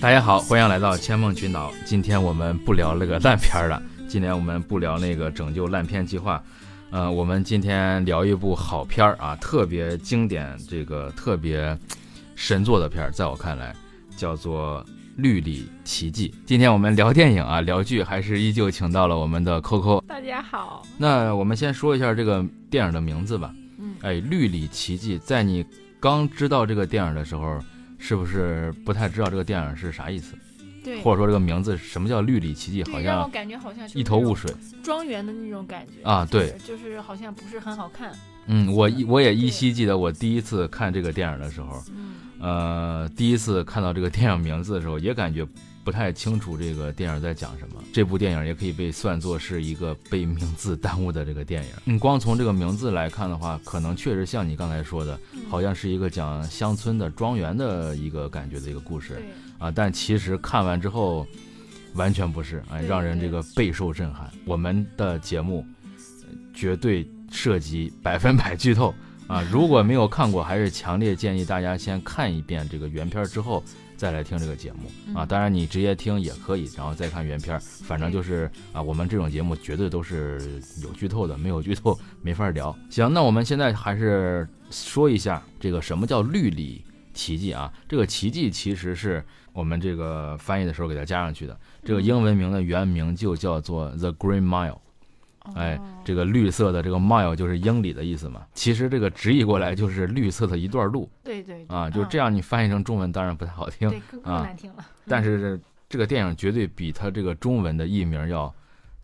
大家好，欢迎来到千梦群岛。今天我们不聊那个烂片了，今天我们不聊那个拯救烂片计划，呃，我们今天聊一部好片儿啊，特别经典，这个特别神作的片儿，在我看来叫做《绿里奇迹》。今天我们聊电影啊，聊剧，还是依旧请到了我们的 Coco。大家好，那我们先说一下这个电影的名字吧。嗯，哎，《绿里奇迹》在你刚知道这个电影的时候。是不是不太知道这个电影是啥意思？对，或者说这个名字什么叫绿里奇迹？好像我感觉好像一头雾水。庄园的那种感觉啊，对，就是好像不是很好看。嗯，我我也依稀记得我第一次看这个电影的时候，呃，第一次看到这个电影名字的时候，也感觉。不太清楚这个电影在讲什么。这部电影也可以被算作是一个被名字耽误的这个电影。你光从这个名字来看的话，可能确实像你刚才说的，好像是一个讲乡村的庄园的一个感觉的一个故事啊。但其实看完之后，完全不是，哎，让人这个备受震撼。我们的节目绝对涉及百分百剧透啊！如果没有看过，还是强烈建议大家先看一遍这个原片之后。再来听这个节目啊，当然你直接听也可以，然后再看原片儿，反正就是啊，我们这种节目绝对都是有剧透的，没有剧透没法聊。行，那我们现在还是说一下这个什么叫绿里奇迹啊？这个奇迹其实是我们这个翻译的时候给它加上去的，这个英文名的原名就叫做 The Green Mile。哎，这个绿色的这个 mile 就是英里的意思嘛。其实这个直译过来就是绿色的一段路。对对啊，就这样你翻译成中文当然不太好听，对，更难听了。但是这个电影绝对比它这个中文的译名要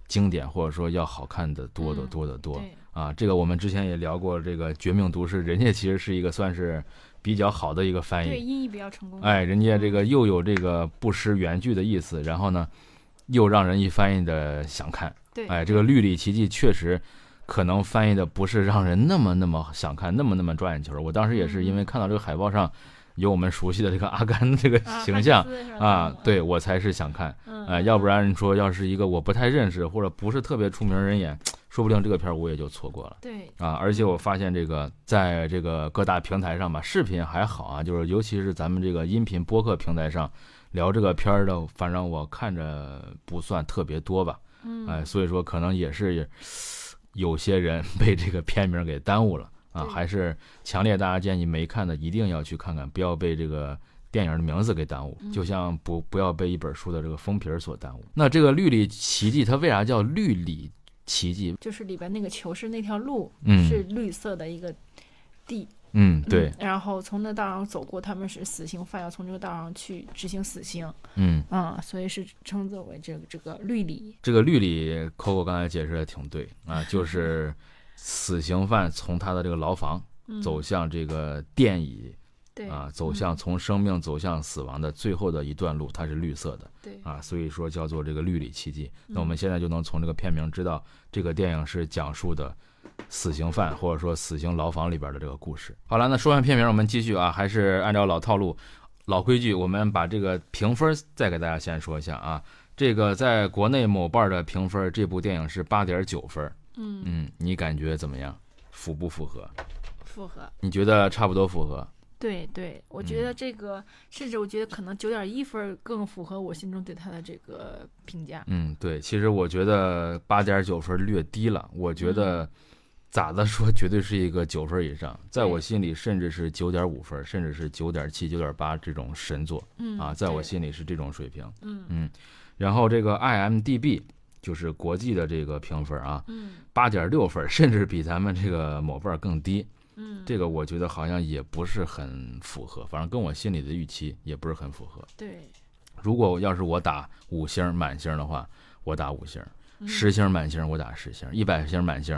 经典，或者说要好看的多得多得多。啊，这个我们之前也聊过，这个《绝命毒师》，人家其实是一个算是比较好的一个翻译，对，音译比较成功。哎，人家这个又有这个不失原句的意思，然后呢，又让人一翻译的想看。哎，这个《绿里奇迹》确实可能翻译的不是让人那么那么想看，那么那么抓眼球。我当时也是因为看到这个海报上有我们熟悉的这个阿甘的这个形象啊，对我才是想看。哎，要不然说要是一个我不太认识或者不是特别出名人演，说不定这个片儿我也就错过了。对啊，而且我发现这个在这个各大平台上吧，视频还好啊，就是尤其是咱们这个音频播客平台上聊这个片儿的，反正我看着不算特别多吧。哎，所以说可能也是有些人 被这个片名给耽误了啊，还是强烈大家建议没看的一定要去看看，不要被这个电影的名字给耽误，就像不不要被一本书的这个封皮所耽误。那这个绿里奇迹它为啥叫绿里奇迹？就是里边那个球是那条路，嗯，是绿色的一个地。嗯，对。然后从那道上走过，他们是死刑犯，要从这个道上去执行死刑。嗯啊，所以是称作为这个这个律里。这个律里，Coco 刚才解释的挺对啊，就 是死刑犯从他的这个牢房走向这个电椅，对啊，走向从生命走向死亡的最后的一段路，它是绿色的。对啊，所以说叫做这个绿里奇迹。那我们现在就能从这个片名知道，这个电影是讲述的。死刑犯或者说死刑牢房里边的这个故事。好了，那说完片名，我们继续啊，还是按照老套路、老规矩，我们把这个评分再给大家先说一下啊。这个在国内某瓣的评分，这部电影是八点九分。嗯嗯，你感觉怎么样？符不符合？符合。你觉得差不多符合？对对，我觉得这个，甚至我觉得可能九点一分更符合我心中对他的这个评价。嗯，对，其实我觉得八点九分略低了，我觉得。咋的说，绝对是一个九分以上，在我心里甚至是九点五分，甚至是九点七、九点八这种神作，啊，在我心里是这种水平，嗯嗯。然后这个 IMDB 就是国际的这个评分啊，嗯，八点六分，甚至比咱们这个某瓣更低，嗯，这个我觉得好像也不是很符合，反正跟我心里的预期也不是很符合。对，如果要是我打五星满星的话，我打五星；十星满星我打十星；一百星满星。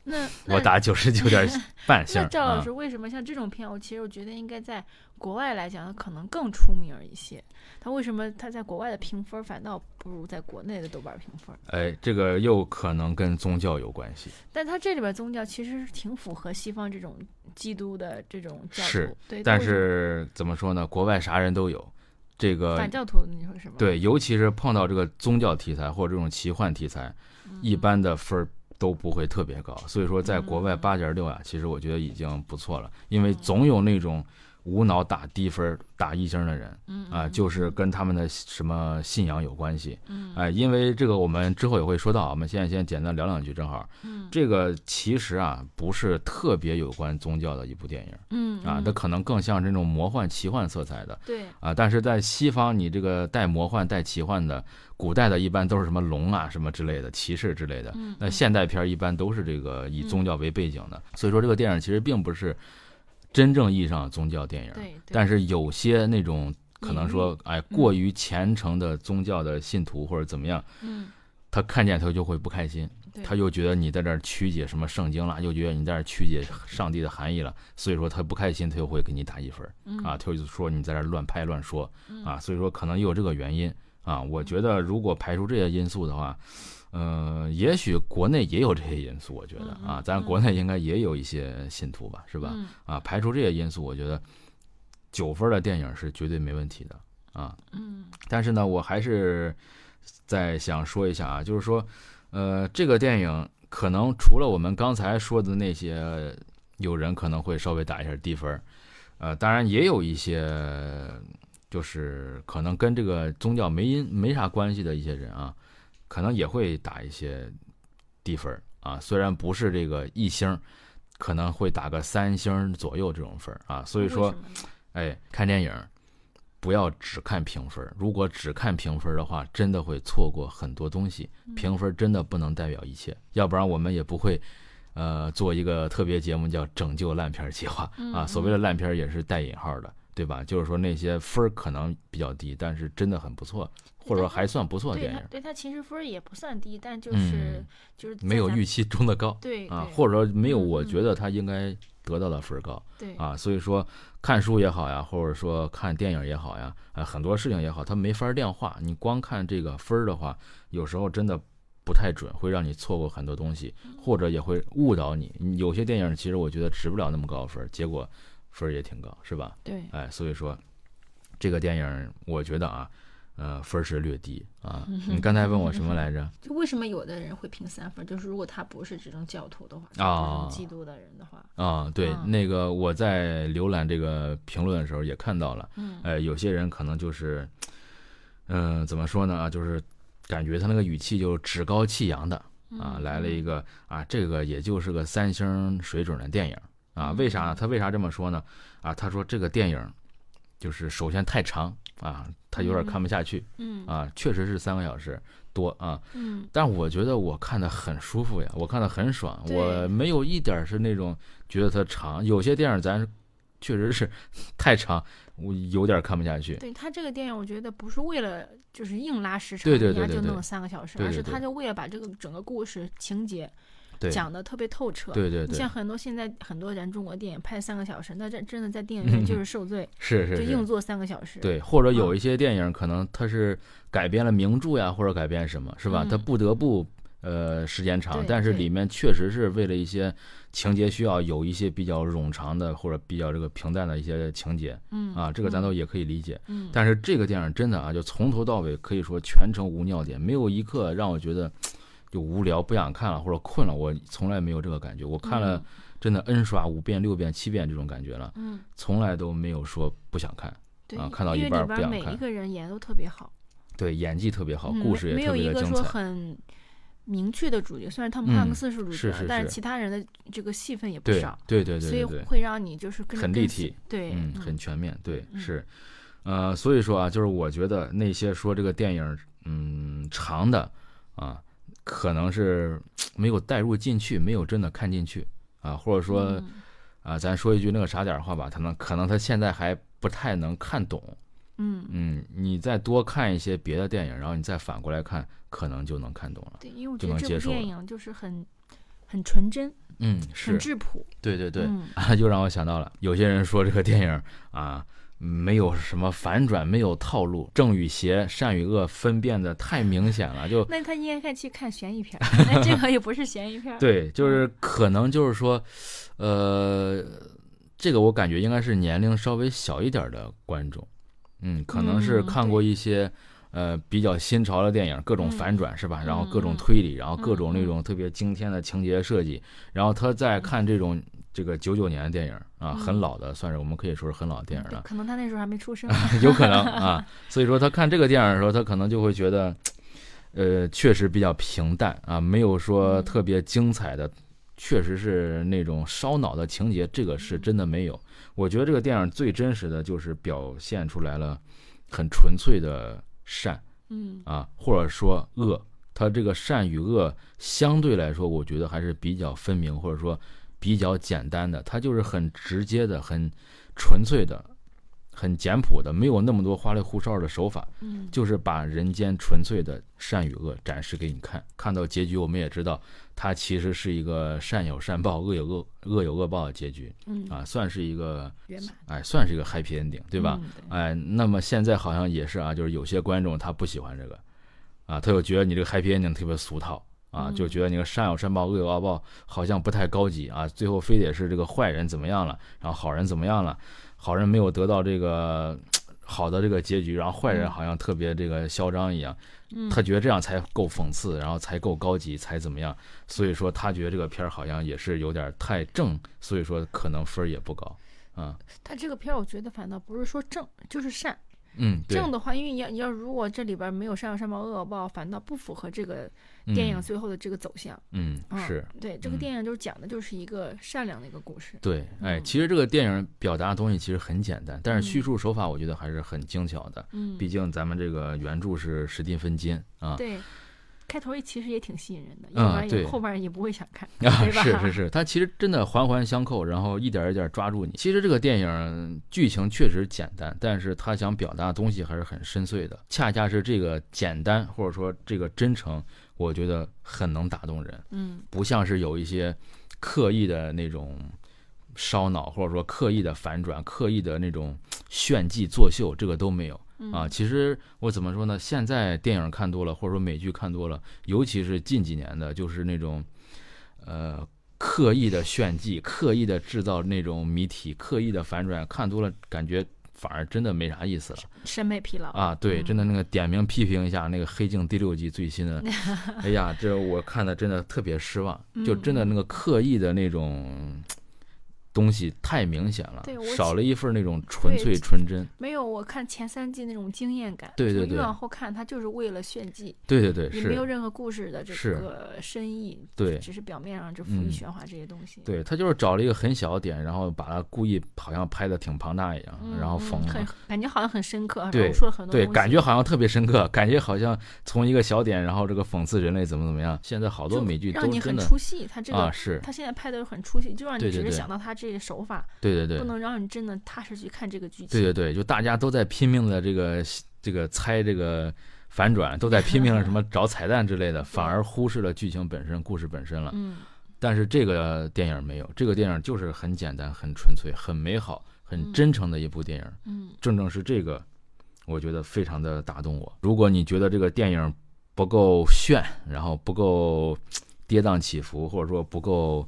那我打九十九点 半星。那赵老师为什么像这种片，我其实我觉得应该在国外来讲，它可能更出名一些。他为什么他在国外的评分反倒不如在国内的豆瓣评分？哎，这个又可能跟宗教有关系。但他这里边宗教其实是挺符合西方这种基督的这种教是，对。但是怎么说呢？国外啥人都有，这个反教徒你说什么？对，尤其是碰到这个宗教题材或者这种奇幻题材，一般的分儿。都不会特别高，所以说在国外八点六啊，其实我觉得已经不错了。因为总有那种无脑打低分、打一星的人嗯啊，就是跟他们的什么信仰有关系。嗯哎，因为这个我们之后也会说到，我们现在先简单聊两句，正好。嗯这个其实啊不是特别有关宗教的一部电影嗯啊，它可能更像这种魔幻奇幻色彩的对啊。但是在西方，你这个带魔幻带奇幻的，古代的一般都是什么龙啊什么之类的骑士之类的。嗯那现代片一般都是这个以宗教为背景的，所以说这个电影其实并不是真正意义上的宗教电影。但是有些那种可能说，哎，过于虔诚的宗教的信徒或者怎么样，嗯他看见他就会不开心，他又觉得你在这儿曲解什么圣经了，又觉得你在这儿曲解上帝的含义了，所以说他不开心，他就会给你打一分啊，他就说你在这儿乱拍乱说嗯啊，所以说可能也有这个原因啊。我觉得如果排除这些因素的话，呃，也许国内也有这些因素，我觉得嗯啊，嗯咱国内应该也有一些信徒吧，是吧？嗯啊，排除这些因素，我觉得九分的电影是绝对没问题的啊。嗯但是呢，我还是再想说一下啊，就是说，呃，这个电影可能除了我们刚才说的那些，有人可能会稍微打一下低分，呃，当然也有一些就是可能跟这个宗教没因没啥关系的一些人啊，可能也会打一些低分儿啊，虽然不是这个一星，可能会打个三星左右这种分儿啊，所以说哎，看电影不要只看评分，如果只看评分的话，真的会错过很多东西。嗯评分真的不能代表一切，要不然我们也不会，呃，做一个特别节目叫“拯救烂片计划”啊。嗯所谓的烂片也是带引号的，对吧？就是说那些分儿可能比较低，但是真的很不错，或者说还算不错的对电影，他对他其实分儿也不算低，但就是、嗯就是没有预期中的高啊，对啊或者说没有我觉得他应该得到的分儿高。对啊，所以说看书也好呀，或者说看电影也好呀，啊，很多事情也好，它没法量化。你光看这个分儿的话，有时候真的不太准，会让你错过很多东西，或者也会误导你。你有些电影其实我觉得值不了那么高分儿，结果分儿也挺高，是吧？对哎，所以说这个电影我觉得啊，呃，分儿是略低啊。你刚才问我什么来着？就为什么有的人会评三分？就是如果他不是这种教徒的话，啊不是基督的人的话，啊，对，嗯那个我在浏览这个评论的时候也看到了。嗯呃，有些人可能就是，嗯、怎么说呢？啊，就是感觉他那个语气就趾高气扬的啊，嗯来了一个啊，这个也就是个三星水准的电影啊。嗯为啥呢？他为啥这么说呢？啊，他说这个电影就是首先太长啊，他有点看不下去嗯啊，确实是三个小时多啊。嗯但我觉得我看的很舒服呀，我看的很爽，我没有一点是那种觉得它长。有些电影咱确实是 太长，我有点看不下去。对他这个电影，我觉得不是为了就是硬拉时长，对对对对对人家就弄三个小时，而是他就为了把这个整个故事情节对讲的特别透彻。对对对像，很多现在很多咱中国电影拍三个小时，那这真的在电影 院就是受罪，是是，就硬坐三个小时。对，或者有嗯一些电影可能它是改编了名著呀，或者改编什么，是吧？它嗯不得不呃时间长，但是里面确实是为了一些情节需要有一些比较冗长的或者比较这个平淡的一些情节嗯啊，这个咱都也可以理解。嗯，但是这个电影真的啊，就从头到尾可以说全程无尿点，没有一刻让我觉得就无聊不想看了或者困了，我从来没有这个感觉。我看了真的 N 刷五遍、六遍、七遍这种感觉了，嗯，嗯，从来都没有说不想看。对，啊看到一半不想看一个人演都特别好，对，演技特别好，嗯故事也特没有一个说别的精彩。很明确的主角，虽然汤姆汉克嗯斯是主角，是是是但是其他人的这个戏份也不对少，对对对所以会让你就是很立体，对，嗯，很全面，对，嗯是，呃，所以说啊，就是我觉得那些说这个电影嗯长的啊，可能是没有带入进去，没有真的看进去啊，或者说嗯。啊，咱说一句那个啥点儿话吧，他能可能他现在还不太能看懂，嗯，嗯，你再多看一些别的电影，然后你再反过来看，可能就能看懂了。对，因为我就觉得这部能接受电影就是很很纯真，嗯，很，质朴，对对对，嗯。啊，又让我想到了，有些人说这个电影啊，没有什么反转，没有套路，正与邪、善与恶分辨的太明显了，就那他应该去看悬疑片，那这个也不是悬疑片，对，就是可能就是说，呃，这个我感觉应该是年龄稍微小一点的观众，嗯，可能是嗯看过一些。呃，比较新潮的电影，各种嗯反转是吧？然后各种推理，然后各种那种特别惊天的情节设计，然后他在看这种这个九九年的电影啊，很老的，算是我们可以说是很老的电影了。可能他那时候还没出生，有可能啊。所以说他看这个电影的时候，他可能就会觉得，呃，确实比较平淡啊，没有说特别精彩的，确实是那种烧脑的情节，这个是真的没有。我觉得这个电影最真实的就是表现出来了很纯粹的善，嗯啊，或者说恶。他这个善与恶相对来说，我觉得还是比较分明，或者说比较简单的。它就是很直接的、很纯粹的、很简朴的，没有那么多花里胡哨的手法，嗯，就是把人间纯粹的善与恶展示给你看。看到结局，我们也知道，它其实是一个善有善报、恶有恶恶有恶报的结局，嗯啊，算是一个圆满，哎，算是一个 happy ending，对吧？嗯对哎，那么现在好像也是啊，就是有些观众他不喜欢这个，啊，他又觉得你这个 happy ending 特别俗套啊，嗯。就觉得那个善有善报，恶有恶报，好像不太高级啊，最后非得是这个坏人怎么样了，然后好人怎么样了，好人没有得到这个好的这个结局，然后坏人嗯。好像特别这个嚣张一样，嗯。他觉得这样才够讽刺，然后才够高级，才怎么样，所以说他觉得这个片儿好像也是有点太正，所以说可能分儿也不高，啊，他这个片儿，我觉得反倒不是说正，就是善。嗯，正的话，因为你要你要如果这里边没有善有善报恶有恶报，反倒不符合这个电影嗯最后的这个走向。嗯嗯是。对，这个嗯电影就是讲的就是一个善良的一个故事。对，哎，嗯其实这个电影表达的东西其实很简单，但是叙嗯述手法我觉得还是很精巧的。嗯，毕竟咱们这个原著是史蒂芬金啊，对，开头也其实也挺吸引人的，嗯要不然也后边也不会想看。啊对吧是是是，它其实真的环环相扣，然后一点一点抓住你。其实这个电影剧情确实简单，但是他想表达的东西还是很深邃的。恰恰是这个简单或者说这个真诚，我觉得很能打动人，嗯不像是有一些刻意的那种烧脑，或者说刻意的反转、刻意的那种炫技作秀，这个都没有。嗯啊，其实我怎么说呢？现在电影看多了，或者说美剧看多了，尤其是近几年的，就是那种，呃，刻意的炫技，刻意的制造那种谜题，刻意的反转，看多了感觉反而真的没啥意思了审美疲劳。啊！对，嗯真的那个点名批评一下那个《黑镜》第六季最新的，哎呀，这我看的真的特别失望，就真的那个刻意的那种。东西太明显了对，少了一份那种纯粹纯真。没有我看前三季那种惊艳感。对对对越往后看，他就是为了炫技，对对对，也没有，任何故事的这个深意。对只是表面上就浮嗯于喧哗这些东西。对他就是找了一个很小的点，然后把它故意好像拍的挺庞大一样，嗯，然后嗯缝很感觉好像很深刻，然对后说了很多对，感觉好像特别深刻，感觉好像从一个小点，然后这个讽刺人类怎么怎么样。现在好多美剧都让你很出戏。他这个、啊，是他现在拍的很出戏，就让你只是想到他这个手法，对对对不能让你真的踏实去看这个剧情。对对对，就大家都在拼命的这个这个猜这个反转，都在拼命的什么找彩蛋之类的，反而忽视了剧情本身、故事本身了。嗯但是这个电影没有，这个电影就是很简单、很纯粹、很美好、很嗯真诚的一部电影。嗯正正是这个，我觉得非常的打动我。如果你觉得这个电影不够炫，然后不够 跌宕起伏，或者说不够，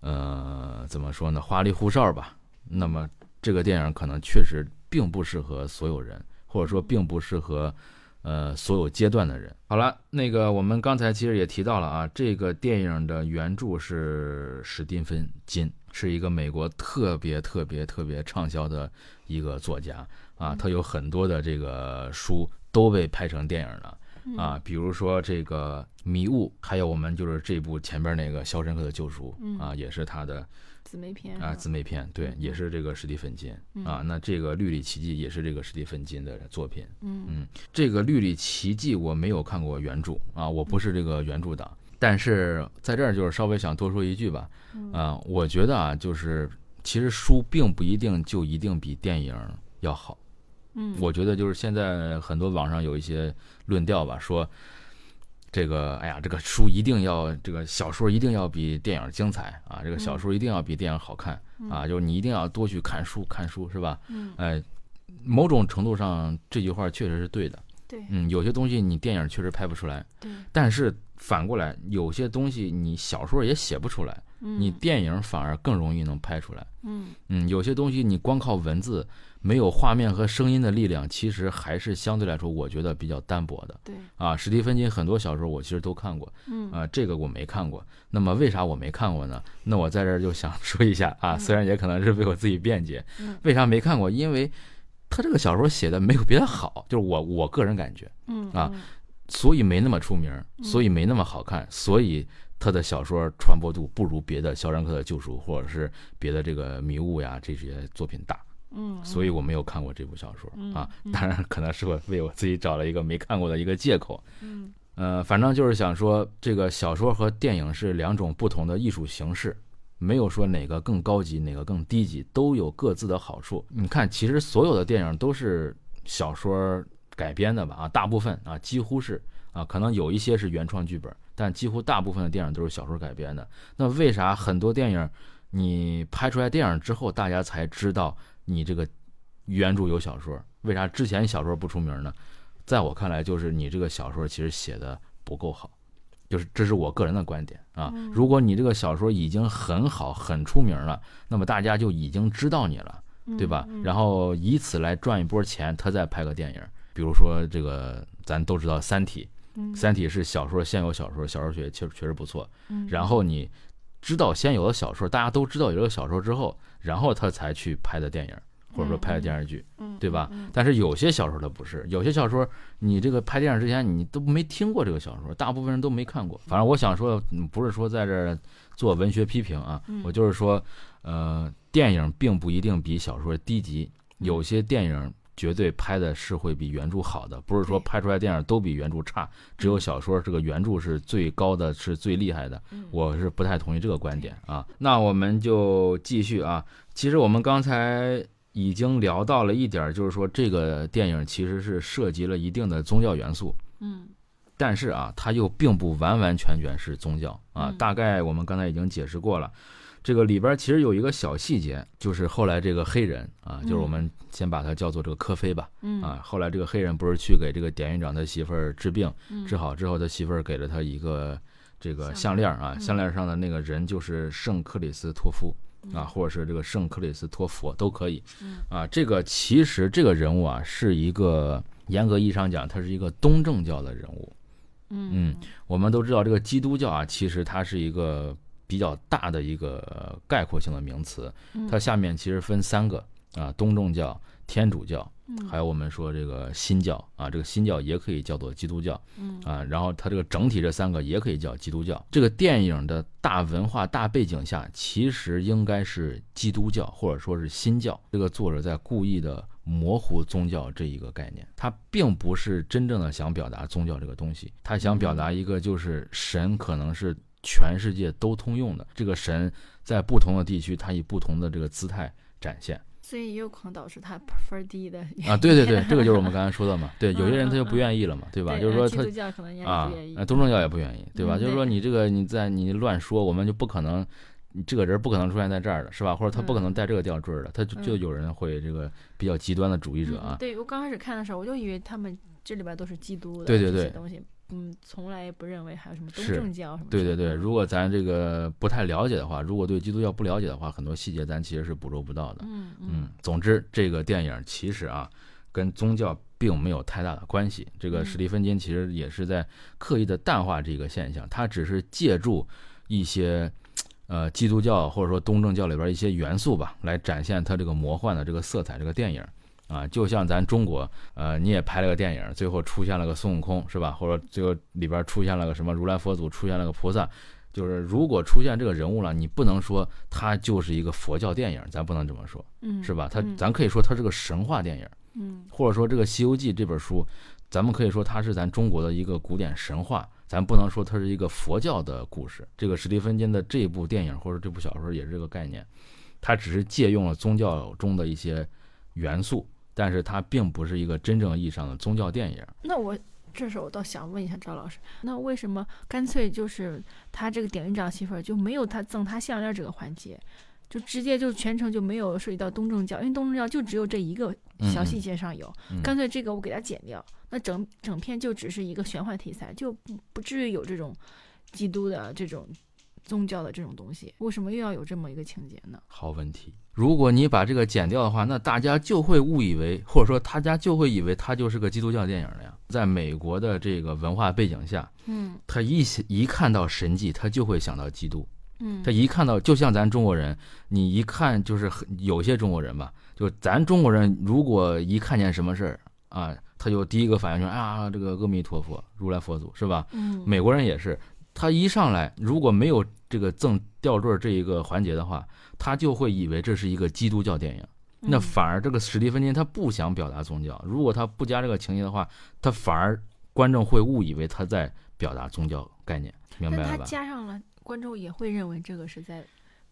呃，怎么说呢，花里胡哨吧，那么这个电影可能确实并不适合所有人，或者说并不适合。呃，所有阶段的人。好了，那个我们刚才其实也提到了啊，这个电影的原著是史蒂芬金，是一个美国特别特别特别畅销的一个作家啊，他有很多的这个书都被拍成电影了啊，比如说这个《迷雾》，还有我们就是这部前边那个《肖申克的救赎》嗯啊，也是他的姊妹篇啊姊妹篇，对嗯，也是这个史蒂芬金啊。嗯那这个《绿里奇迹》也是这个史蒂芬金的作品。嗯嗯，这个《绿里奇迹》我没有看过原著啊，我不是这个原著党。但是在这儿就是稍微想多说一句吧，嗯啊，我觉得啊，就是其实书并不一定就一定比电影要好。嗯，我觉得就是现在很多网上有一些论调吧，说这个哎呀，这个书一定要这个小说一定要比电影精彩啊，这个小嗯说一定要比电影好看啊，就是你一定要多去看书看书是吧？嗯哎，某种程度上这句话确实是对的。对嗯，有些东西你电影确实拍不出来，对但是反过来，有些东西你小说也写不出来。你电影反而更容易能拍出来。嗯嗯，有些东西你光靠文字，没有画面和声音的力量，其实还是相对来说，我觉得比较单薄的。对，啊，史蒂芬金很多小说我其实都看过，嗯啊，这个我没看过。那么为啥我没看过呢？那我在这儿就想说一下啊，虽然也可能是为我自己辩解，嗯为啥没看过？因为他这个小说写的没有别的好，就是我我个人感觉，嗯啊所以没那么出名，所以没那么好看，所以他的小说传播度不如别的《肖申克的救赎》或者是别的这个迷雾呀这些作品大。嗯，所以我没有看过这部小说嗯啊嗯，当然可能是我为我自己找了一个没看过的一个借口。嗯呃，反正就是想说，这个小说和电影是两种不同的艺术形式，没有说哪个更高级，哪个更低级，都有各自的好处。你看，其实所有的电影都是小说改编的吧？啊，大部分啊，几乎是啊，可能有一些是原创剧本，但几乎大部分的电影都是小说改编的。那为啥很多电影你拍出来电影之后，大家才知道你这个原著有小说？为啥之前小说不出名呢？在我看来，就是你这个小说其实写的不够好，就是这是我个人的观点啊。如果你这个小说已经很好、很出名了，那么大家就已经知道你了，对吧？然后以此来赚一波钱，他再拍个电影，比如说这个咱都知道《三体》，《三体》是小说先有小说，小说学确确实不错。然后你知道先有的小说，大家都知道有这个小说之后，然后他才去拍的电影，或者说拍的电视剧。对吧？但是有些小说它不是，有些小说你这个拍电影之前你都没听过这个小说，大部分人都没看过。反正我想说，嗯不是说在这儿做文学批评啊，我就是说，呃，电影并不一定比小说低级，有些电影绝对拍的是会比原著好的，不是说拍出来电影都比原著差，只有小说这个原著是最高的，是最厉害的。我是不太同意这个观点啊。那我们就继续啊。其实我们刚才。已经聊到了一点，就是说这个电影其实是涉及了一定的宗教元素，嗯但是啊，它又并不完完全全是宗教啊。嗯大概我们刚才已经解释过了，这个里边其实有一个小细节，就是后来这个黑人啊，就是我们先把他叫做这个科菲吧，嗯啊，后来这个黑人不是去给这个典狱长他媳妇儿治病，嗯治好之后，他媳妇儿给了他一个这个项链啊，项链上的那个人就是圣克里斯托夫。啊，或者是这个圣克里斯托佛都可以，啊，这个其实这个人物啊是一个严格意义上讲，他是一个东正教的人物。嗯，我们都知道这个基督教啊，其实它是一个比较大的一个概括性的名词，它下面其实分三个啊，东正教、天主教，还有我们说这个新教啊，这个新教也可以叫做基督教，啊，然后它这个整体这三个也可以叫基督教。这个电影的大文化大背景下，其实应该是基督教或者说是新教。这个作者在故意的模糊宗教这一个概念，他并不是真正的想表达宗教这个东西，他想表达一个就是神可能是全世界都通用的，这个神在不同的地区，他以不同的这个姿态展现。所以也有可能导致他分儿低的啊，对对对，这个就是我们 刚才说的嘛。对，有些人他就不愿意了嘛，对吧？就是说他基督教可能也啊不愿意，呃，东正教也不愿意，对吧？嗯就是说你这个你在你乱说，我们就不可能，你这个人不可能出现在这儿的，是吧？或者他不可能带这个吊坠儿的，他就就嗯有人会这个比较极端的主义者啊。嗯对我刚开始看的时候，我就以为他们这里边都是基督的对对对东西，嗯，从来也不认为还有什么东正教什么。对对对，如果咱这个不太了解的话，如果对基督教不了解的话，很多细节咱其实是捕捉不到的。嗯嗯嗯，总之这个电影其实啊，跟宗教并没有太大的关系。这个嗯史蒂芬金其实也是在刻意的淡化这个现象，他只是借助一些呃基督教或者说东正教里边一些元素吧，来展现他这个魔幻的这个色彩。这个电影啊，就像咱中国呃，你也拍了个电影，最后出现了个孙悟空是吧？或者最后里边出现了个什么如来佛祖，出现了个菩萨。就是如果出现这个人物了，你不能说他就是一个佛教电影，咱不能这么说。嗯，是吧？它嗯咱可以说他是个神话电影，嗯或者说这个《西游记》这本书，咱们可以说它是咱中国的一个古典神话，咱不能说它是一个佛教的故事。这个史蒂芬金的这部电影或者这部小说也是这个概念，它只是借用了宗教中的一些元素，但是它并不是一个真正意义上的宗教电影。那我这时候我倒想问一下赵老师，那为什么干脆就是他这个典狱长媳妇儿就没有他赠他项链这个环节，就直接就全程就没有涉及到东正教，因为东正教就只有这一个小细节上有，嗯。干脆这个我给它剪掉，那整整片就只是一个玄幻题材，就不不至于有这种基督的这种宗教的这种东西，为什么又要有这么一个情节呢？好问题。如果你把这个剪掉的话，那大家就会误以为，或者说大家就会以为它就是个基督教电影了呀。在美国的这个文化背景下，嗯他一一看到神迹，他就会想到基督。嗯他一看到，就像咱中国人，你一看就是很有些中国人吧，就咱中国人如果一看见什么事儿啊，他就第一个反应就是啊，这个阿弥陀佛，如来佛祖是吧？嗯美国人也是，他一上来如果没有这个赠吊坠这一个环节的话，他就会以为这是一个基督教电影。那嗯反而这个史蒂芬金他不想表达宗教，如果他不加这个情节的话，他反而观众会误以为他在表达宗教概念，明白了吧？他加上了，观众也会认为这个是在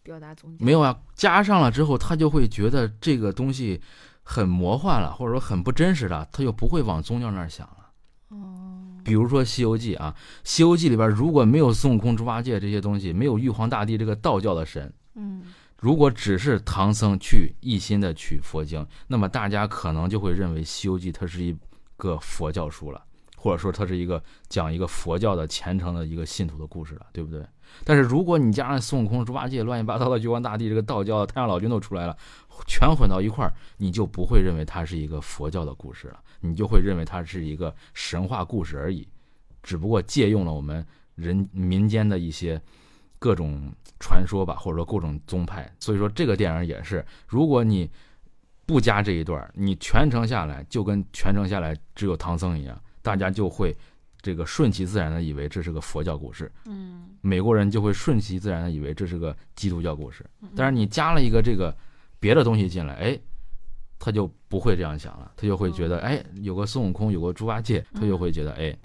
表达宗教。没有啊，加上了之后，他就会觉得这个东西很魔幻了，或者说很不真实了，他就不会往宗教那儿想了。哦，比如说《西游记》啊，《西游记》里边如果没有孙悟空、猪八戒这些东西，没有玉皇大帝这个道教的神，嗯如果只是唐僧去一心的取佛经，那么大家可能就会认为《西游记》它是一个佛教书了，或者说它是一个讲一个佛教的虔诚的一个信徒的故事了，对不对？但是如果你加上孙悟空、猪八戒、乱七八糟的玉皇大帝这个道教、太上老君都出来了，全混到一块儿，你就不会认为它是一个佛教的故事了，你就会认为它是一个神话故事而已，只不过借用了我们人民间的一些各种传说吧，或者说各种宗派。所以说这个电影也是，如果你不加这一段，你全程下来就跟全程下来只有唐僧一样，大家就会这个顺其自然的以为这是个佛教故事，嗯美国人就会顺其自然的以为这是个基督教故事。嗯，但是你加了一个这个别的东西进来，哎，他就不会这样想了，他就会觉得，哦哎，有个孙悟空，有个猪八戒，他就嗯。会觉得，哎，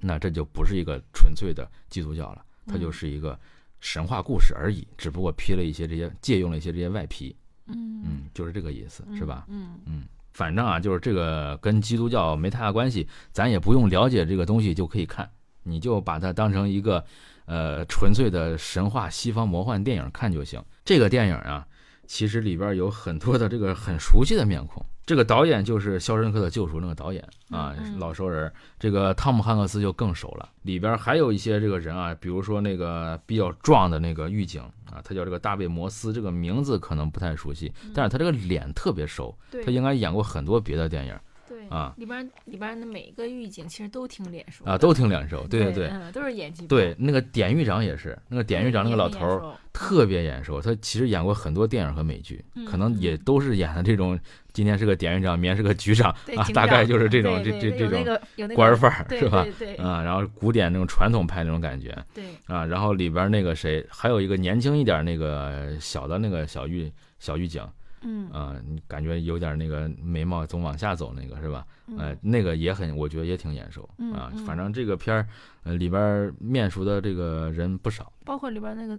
那这就不是一个纯粹的基督教了，它就嗯。是一个神话故事而已，只不过披了一些这些，借用了一些这些外皮，嗯。嗯，就是这个意思，是吧？嗯。嗯，反正啊，就是这个跟基督教没太大关系，咱也不用了解这个东西就可以看，你就把它当成一个呃纯粹的神话西方魔幻电影看就行。这个电影啊，其实里边有很多的这个很熟悉的面孔。这个导演就是《肖申克的救赎》那个导演啊，老熟人。这个汤姆汉克斯就更熟了。里边还有一些这个人啊，比如说那个比较壮的那个狱警啊，他叫这个大卫摩斯，这个名字可能不太熟悉，但是他这个脸特别熟，他应该演过很多别的电影对啊。里边里边的每一个狱警其实都挺脸熟啊，都挺脸熟。对对对。嗯，都是演技对，那个典狱长也是，那个典狱长那个老头特别眼熟，他其实演过很多电影和美剧，嗯可能也嗯。都是演的这种，今天是个典狱长，明天是个局长啊，大概就是这种这这这种官范儿是吧？对对。啊，然后古典那种传统派那种感觉。对，啊，然后里边那个谁，还有一个年轻一点那个小的那个小狱小狱警嗯啊，你感觉有点那个眉毛总往下走那个是吧？呃嗯，那个也很，我觉得也挺眼熟嗯啊。嗯反正这个片儿，呃，里边面熟的这个人不少包括里边那个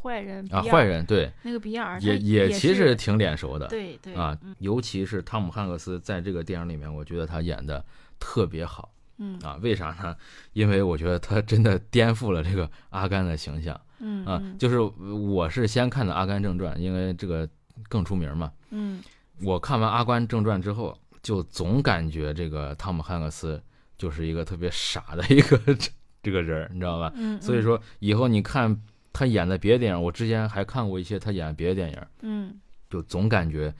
坏人啊，坏人对，那个比尔也也其实挺脸熟的对对啊嗯，尤其是汤姆汉克斯在这个电影里面，我觉得他演的特别好嗯啊。为啥呢？因为我觉得他真的颠覆了这个阿甘的形象啊。嗯啊就是我是先看的《阿甘正传》，因为这个更出名嘛。嗯我看完《阿甘正传》之后，就总感觉这个汤姆汉克斯就是一个特别傻的一个 这个人，你知道吧？嗯，所以说以后你看他演的别的电影，我之前还看过一些他演的别的电影，嗯就总感觉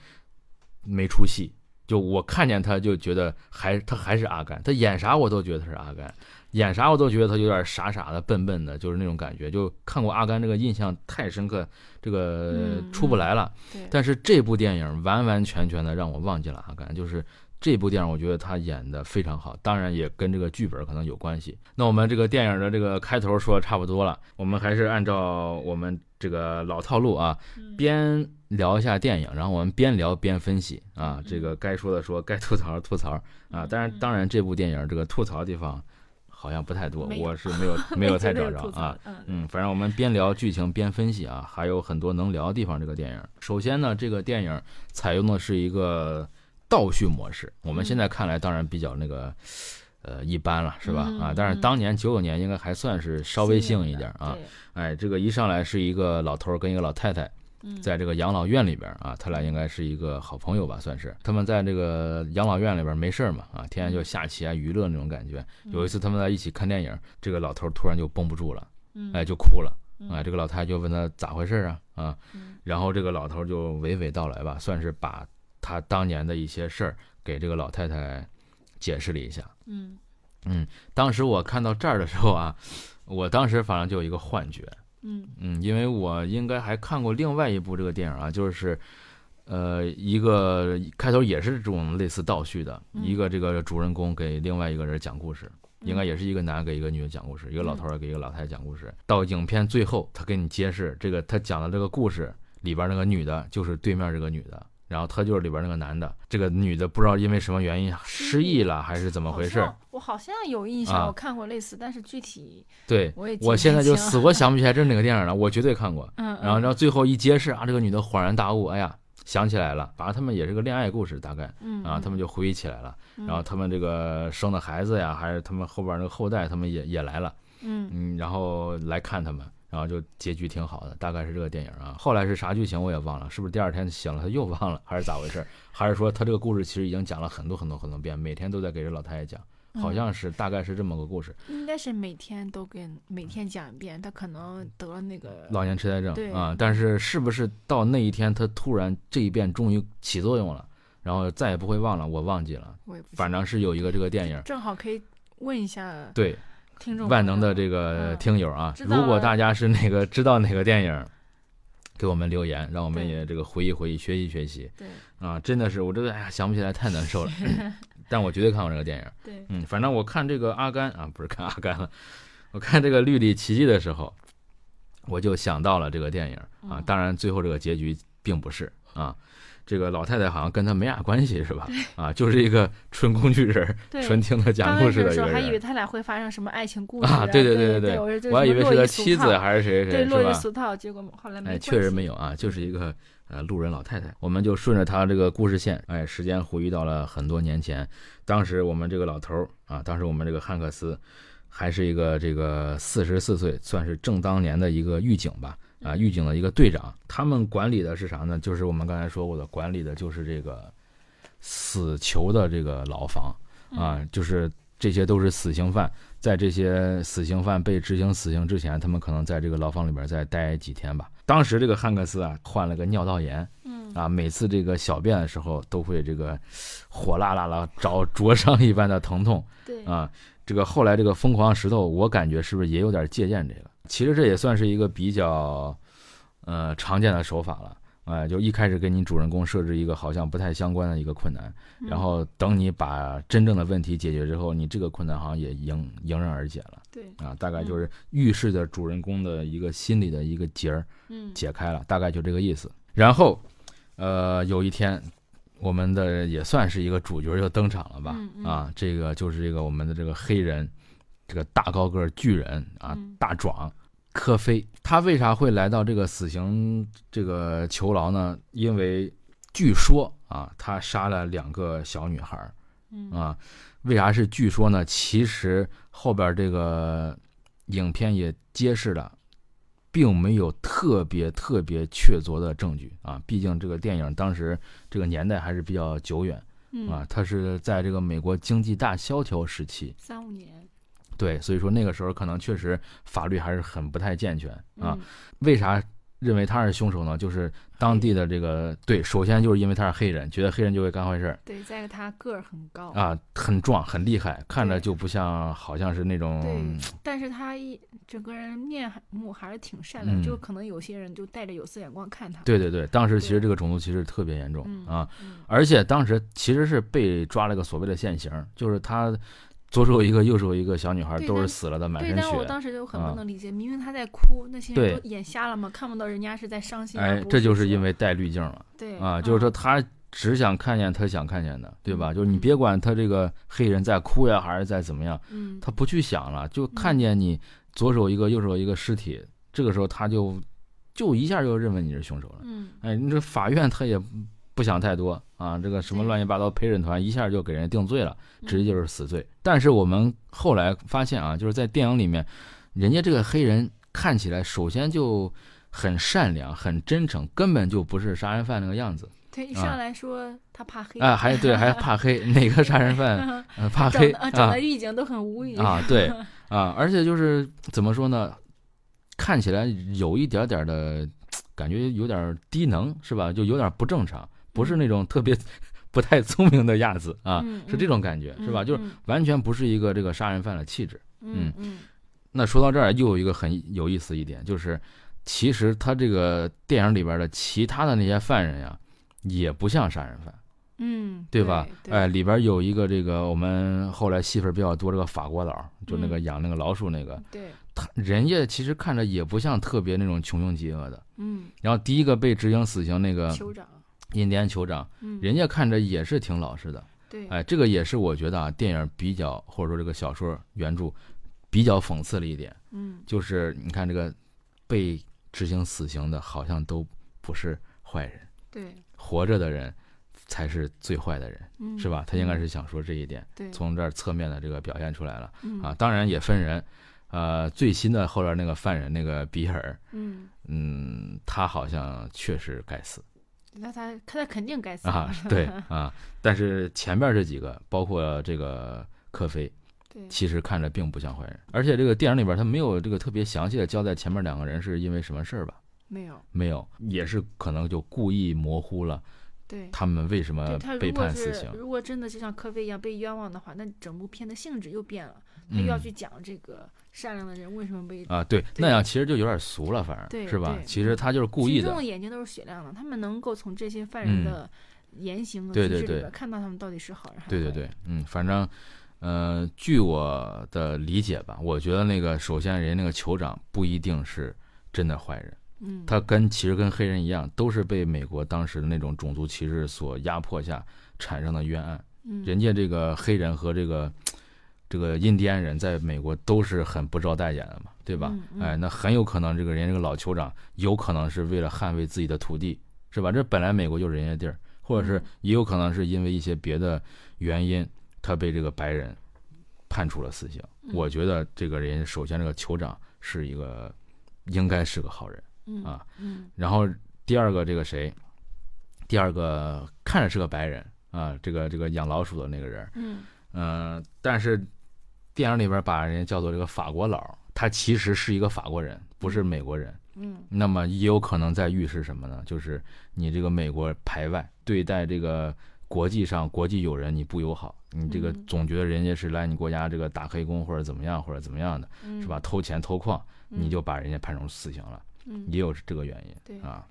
没出戏。就我看见他就觉得还他还是阿甘，他演啥我都觉得他是阿甘，演啥我都觉得他有点傻傻的、笨笨的，就是那种感觉。就看过阿甘这个印象太深刻，这个嗯出不来了。对，但是这部电影完完全全的让我忘记了阿甘，就是这部电影我觉得他演的非常好，当然也跟这个剧本可能有关系。那我们这个电影的这个开头说的差不多了，我们还是按照我们这个老套路啊，嗯边聊一下电影，然后我们边聊边分析啊嗯，这个该说的说，该吐槽的吐槽啊。当然，当然这部电影这个吐槽的地方好像不太多，我是没有 没有太找着啊。，嗯嗯，反正我们边聊剧情边分析啊，还有很多能聊的地方。这个电影，首先呢，这个电影采用的是一个倒叙模式，我们现在看来当然比较那个。呃，一般了，是吧？嗯啊，但是嗯当年九九年应该还算是稍微幸一点啊。，哎，这个一上来是一个老头儿跟一个老太太，嗯在这个养老院里边啊，他俩应该是一个好朋友吧，算是。他们在这个养老院里边没事儿嘛，啊，天天就下棋啊，娱乐那种感觉。有一次他们在一起看电影，这个老头突然就绷不住了，嗯。哎，就哭了。啊，这个老太太就问他咋回事啊啊，嗯。然后这个老头就娓娓道来吧，算是把他当年的一些事儿给这个老太太解释了一下。嗯当时我看到这儿的时候啊，我当时反正就有一个幻觉，嗯嗯，因为我应该还看过另外一部这个电影啊，就是，呃，一个开头也是这种类似倒叙的，嗯一个这个主人公给另外一个人讲故事，应该也是一个男给一个女的讲故事，一个老头儿给一个老太太讲故事。到影片最后，他给你揭示这个他讲的这个故事里边那个女的，就是对面这个女的。然后他就是里边那个男的，这个女的不知道因为什么原因失忆了还是怎么回事好？我好像有印象，啊我看过类似，但是具体对，我也我现在就 死活想不起来这是哪个电影了，我绝对看过。嗯，然后，嗯然后最后一揭示啊，这个女的恍然大悟，哎呀，想起来了，反正他们也是个恋爱故事，大概嗯啊，他们就回忆起来了。嗯然后他们这个生的孩子呀，还是他们后边那个后代，他们也也来了，嗯嗯，然后来看他们，然后就结局挺好的，大概是这个电影啊。后来是啥剧情我也忘了，是不是第二天醒了他又忘了，还是咋回事？还是说他这个故事其实已经讲了很多很多很多遍，每天都在给这老太太讲，好像是大概是这么个故事。应该是每天都跟每天讲一遍，他可能得了那个老年痴呆症对啊，但是是不是到那一天他突然这一遍终于起作用了，然后再也不会忘了？我忘记了，反正是有一个这个电影，正好可以问一下对听众万能的这个嗯。听友啊，如果大家是那个知道哪个电影，给我们留言，让我们也这个回忆回忆，学习学习。对。啊！真的是我这个哎呀想不起来太难受了，但我绝对看过这个电影。对。嗯，反正我看这个阿甘啊，不是看阿甘了，我看这个《绿里奇迹》的时候，我就想到了这个电影啊。嗯当然，最后这个结局并不是啊，这个老太太好像跟他没啥关系，是吧？啊，就是一个纯工具人，对。纯听他讲故事的一个开始的时候还以为他俩会发生什么爱情故事啊。对对对对，对我还以为是他妻子还还是谁谁，对落俗套，结果后来没哎，确实没有啊，就是一个呃路人老太太。我们就顺着她这个故事线，哎，时间回忆到了很多年前。当时我们这个老头儿啊，当时我们这个汉克斯还是一个这个四十四岁，算是正当年的一个狱警吧。啊，狱警的一个队长，他们管理的是啥呢？就是我们刚才说过的，管理的就是这个死囚的这个牢房啊，就是这些都是死刑犯，在这些死刑犯被执行死刑之前，他们可能在这个牢房里边再待几天吧。当时这个汉克斯啊，患了个尿道炎嗯啊，每次这个小便的时候都会这个火辣辣的着灼伤一般的疼痛对啊。这个后来这个疯狂石头，我感觉是不是也有点借鉴这个？其实这也算是一个比较呃常见的手法了。哎，就一开始给你主人公设置一个好像不太相关的一个困难，嗯然后等你把真正的问题解决之后，你这个困难好像也迎迎刃而解了对啊。大概就是预示着主人公的一个心理的一个结儿嗯解开了，大概就这个意思。然后，呃，有一天，我们的也算是一个主角就登场了吧？啊，这个就是这个我们的这个黑人，这个大高个巨人啊，嗯大壮科菲。他为啥会来到这个死刑这个囚牢呢？因为据说啊，他杀了两个小女孩啊。为啥是据说呢？其实后边这个影片也揭示了。并没有特别特别确凿的证据啊，毕竟这个电影当时这个年代还是比较久远嗯啊，它是在这个美国经济大萧条时期，三五年对，所以说那个时候可能确实法律还是很不太健全啊。嗯为啥认为他是凶手呢？就是当地的这个对，首先就是因为他是黑人，觉得黑人就会干坏事儿对，再一个他个儿很高啊，很壮很厉害，看着就不像好像是那种对，但是他一整个人面目还是挺善良，嗯就可能有些人就带着有色眼光看他。对对对，当时其实这个种族歧视特别严重嗯啊，嗯而且当时其实是被抓了个所谓的现行，就是他左手一个，右手一个小女孩都是死了的，满对，身但我。当时就很啊不能理解，明明她在哭，那些人都眼瞎了吗？看不到人家是在伤心。哎这就是因为戴滤镜了对啊，就是说他只想看见他想看见的，对吧？嗯就是你别管他这个黑人在哭呀，还是在怎么样，嗯，他不去想了，就看见你左手一个，右手一个尸体，这个时候他就就一下就认为你是凶手了。嗯哎，你这法院他也不想太多啊，这个什么乱七八糟陪审团一下就给人定罪了，嗯直接就是死罪。但是我们后来发现啊，就是在电影里面，人家这个黑人看起来首先就很善良、很真诚，根本就不是杀人犯那个样子对，一啊上来说他怕黑啊，还对，还怕黑，哪个杀人犯 呃怕黑整的狱警都很无语啊，对 啊，而且就是怎么说呢？看起来有一点点的感觉，有点低能，是吧？就有点不正常，不是那种特别 不太聪明的样子啊，嗯是这种感觉，是吧？就是嗯。完全不是一个这个杀人犯的气质。嗯嗯。那说到这儿，又有一个很有意思一点，就是其实他这个电影里边的其他的那些犯人呀，也不像杀人犯，嗯，对吧？对哎，，里边有一个这个我们后来戏份比较多这个法国佬，就那个嗯。养那个老鼠那个，对，他人家其实看着也不像特别那种穷凶极恶的。嗯，然后第一个被执行死刑那个酋长，印第安酋长，嗯，人家看着也是挺老实的。对，哎，这个也是我觉得啊，电影比较或者说这个小说原著比较讽刺了一点，嗯就是你看这个被执行死刑的，好像都不是坏人，对，活着的人才是最坏的人，嗯，是吧？他应该是想说这一点，对，从这儿侧面的这个表现出来了嗯啊。当然也分人，呃，最新的后边那个犯人那个比尔，嗯，嗯，他好像确实该死。那他他肯定该死啊，对 啊，但是前面这几个，包括这个科菲，对，其实看着并不像坏人，而且这个电影里边他没有这个特别详细的交代前面两个人是因为什么事儿吧？没有，没有，也是可能就故意模糊了对。他们为什么被判死刑。如果真的就像科菲一样被冤枉的话，那整部片的性质又变了，他又要嗯去讲这个善良的人为什么被啊，对，那样其实就有点俗了，反对正是吧？其实他就是故意群众的，眼睛都是雪亮的，他们能够从这些犯人嗯的言行和对对对举止里边看到他们到底是好人还是对对坏人对，嗯，反正，呃，据我的理解吧，我觉得那个首先人家那个酋长不一定是真的坏人。嗯，他跟其实跟黑人一样，都是被美国当时的那种种族歧视所压迫下产生的冤案。嗯人家这个黑人和这个这个印第安人在美国都是很不招待见的嘛，对吧？哎，那很有可能这个人家这个老酋长有可能是为了捍卫自己的土地，是吧？这本来美国就是人家地儿，或者是嗯也有可能是因为一些别的原因，他被这个白人判处了死刑。嗯我觉得这个人首先这个酋长是一个应该是个好人。嗯啊嗯然后第二个这个谁，第二个看着是个白人啊，这个这个养老鼠的那个人，嗯嗯、但是电影里边把人家叫做这个法国佬，他其实是一个法国人，不是美国人。嗯那么也有可能在预示什么呢？就是你这个美国排外，对待这个国际上国际友人你不友好，你这个嗯总觉得人家是来你国家这个打黑工或者怎么样或者怎么样的，嗯，是吧？偷钱偷矿，你嗯就把人家判成死刑了。嗯也有这个原因对啊。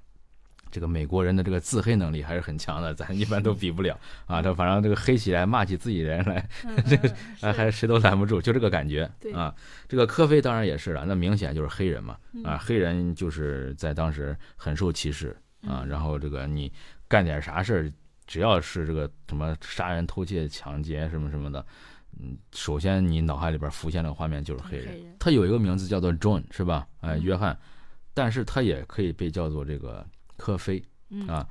这个美国人的这个自黑能力还是很强的，咱一般都比不了啊。他反正这个黑起来骂起自己人来，嗯这个还谁都拦不住，就这个感觉对啊。这个科菲当然也是了，那明显就是黑人嘛啊，嗯黑人就是在当时很受歧视啊。嗯然后这个你干点啥事儿，只要是这个什么杀人、偷窃、抢劫什么什么的，嗯，首先你脑海里边浮现的画面就是黑人。他有一个名字叫做 John 是吧？哎，嗯约翰，但是他也可以被叫做这个科菲。嗯啊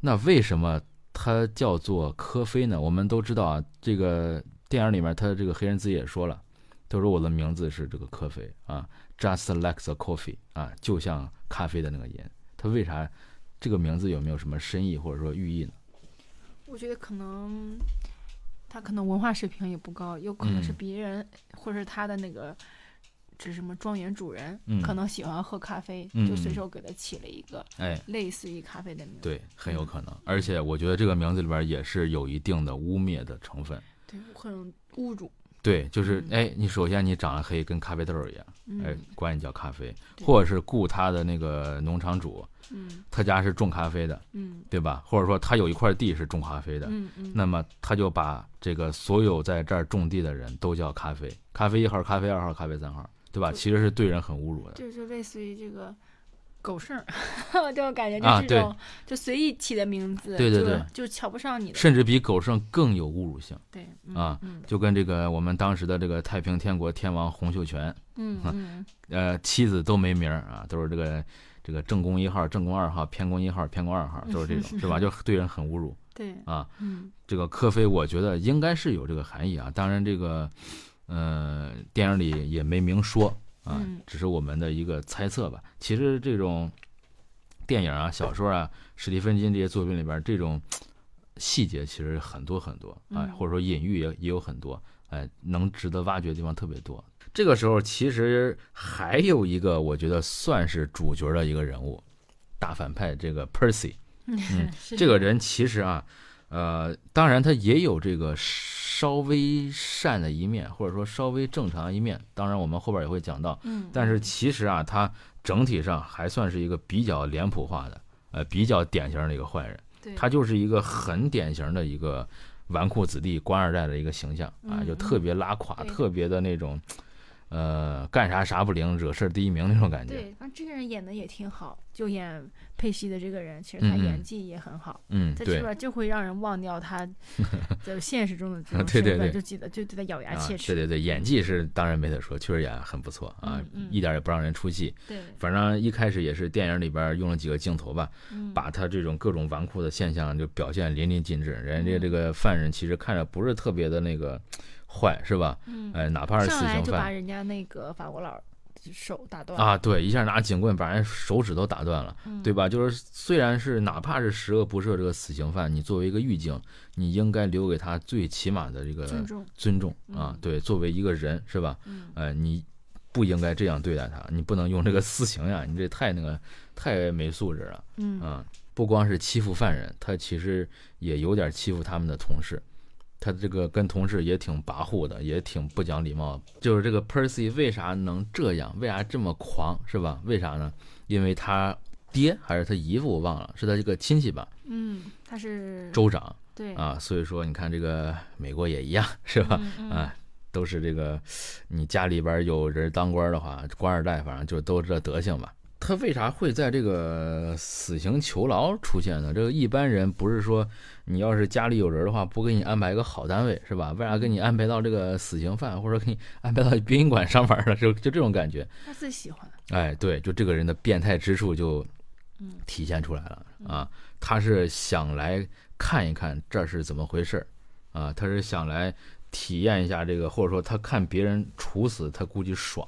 那为什么他叫做科菲呢？我们都知道啊，这个电影里面他这个黑人自己也说了，他说我的名字是这个科菲啊，just like the coffee 啊，就像咖啡的那个音。他为啥这个名字有没有什么深意或者说寓意呢？我觉得可能他可能文化水平也不高，有可能是嗯别人、或者是他的那个这是什么庄园主人，嗯可能喜欢喝咖啡，嗯就随手给他起了一个哎，类似于咖啡的名字。对，很有可能。而且我觉得这个名字里边也是有一定的污蔑的成分。对，很侮辱。对，就是嗯哎，你首先你长得黑，跟咖啡豆一样，嗯，哎，管你叫咖啡，对或者是雇他的那个农场主，嗯他家是种咖啡的，嗯对吧？或者说他有一块地是种咖啡的，嗯嗯，那么他就把这个所有在这儿种地的人都叫咖啡，咖啡一号、咖啡二号、咖啡三号，对吧？其实是对人很侮辱的。就是类似于这个狗剩儿，这种感觉啊就是这种、就随意起的名字，对对对就瞧不上你的，甚至比狗剩更有侮辱性，对嗯啊嗯就跟这个我们当时的这个太平天国天王洪秀全，嗯嗯呃，妻子都没名儿啊，都是这个这个正宫一号、正宫二号、偏宫一号、偏宫二号，都是这种，是吧？就对人很侮辱对啊。嗯这个科菲，我觉得应该是有这个含义啊。当然，这个呃，电影里也没明说啊嗯，只是我们的一个猜测吧。其实这种电影啊、小说啊，史蒂芬金这些作品里边，这种细节其实很多很多，哎，嗯或者说隐喻也也有很多，哎，能值得挖掘的地方特别多。这个时候其实还有一个我觉得算是主角的一个人物，大反派这个 Percy。嗯是这个人其实啊，呃，当然他也有这个稍微善的一面，或者说稍微正常的一面。当然我们后边也会讲到，嗯，但是其实啊，他整体上还算是一个比较脸谱化的，呃，比较典型的一个坏人。对他就是一个很典型的一个纨绔子弟、官二代的一个形象啊，嗯就特别拉垮，特别的那种，呃，干啥啥不灵，惹事儿第一名那种感觉。对，反正这个人演的也挺好，就演佩西的这个人，其实他演技也很好。嗯，对在这边就会让人忘掉他 在现实中的这种 对对对身份，就记得就对他咬牙啊，切齿。对对对，演技是当然没得说，确实演得很不错啊一点也不让人出戏。对，反正一开始也是电影里边用了几个镜头吧，嗯，把他这种各种纨绔的现象就表现淋漓尽致。人家嗯这个犯人其实看着不是特别的那个坏，是吧？嗯，哎，哪怕是死刑犯人家那个法国佬手打断，啊，对，一下拿警棍把人手指都打断了，嗯对吧？就是虽然是哪怕是十恶不赦这个死刑犯，你作为一个狱警，你应该留给他最起码的这个尊重，尊重啊嗯。对，作为一个人是吧？嗯呃，你不应该这样对待他，你不能用这个死刑呀，你这太那个太没素质了。嗯啊，不光是欺负犯人，他其实也有点欺负他们的同事。他这个跟同事也挺跋扈的，也挺不讲礼貌。就是这个 Percy 为啥能这样？为啥这么狂？是吧？为啥呢？因为他爹还是他姨父，我忘了，是他这个亲戚吧，嗯，他是州长对啊。所以说，你看这个美国也一样，是吧？嗯嗯啊，都是这个，你家里边有人当官的话，官二代反正就都这德行吧。他为啥会在这个死刑囚牢出现呢？这个一般人不是说你要是家里有人的话，不给你安排一个好单位是吧？为啥给你安排到这个死刑犯，或者给你 安排到殡仪馆上班了？就就这种感觉。他自己喜欢，哎，对，就这个人的变态之处就嗯体现出来了啊！他是想来看一看这是怎么回事儿啊，他是想来体验一下这个，或者说他看别人处死，他估计爽；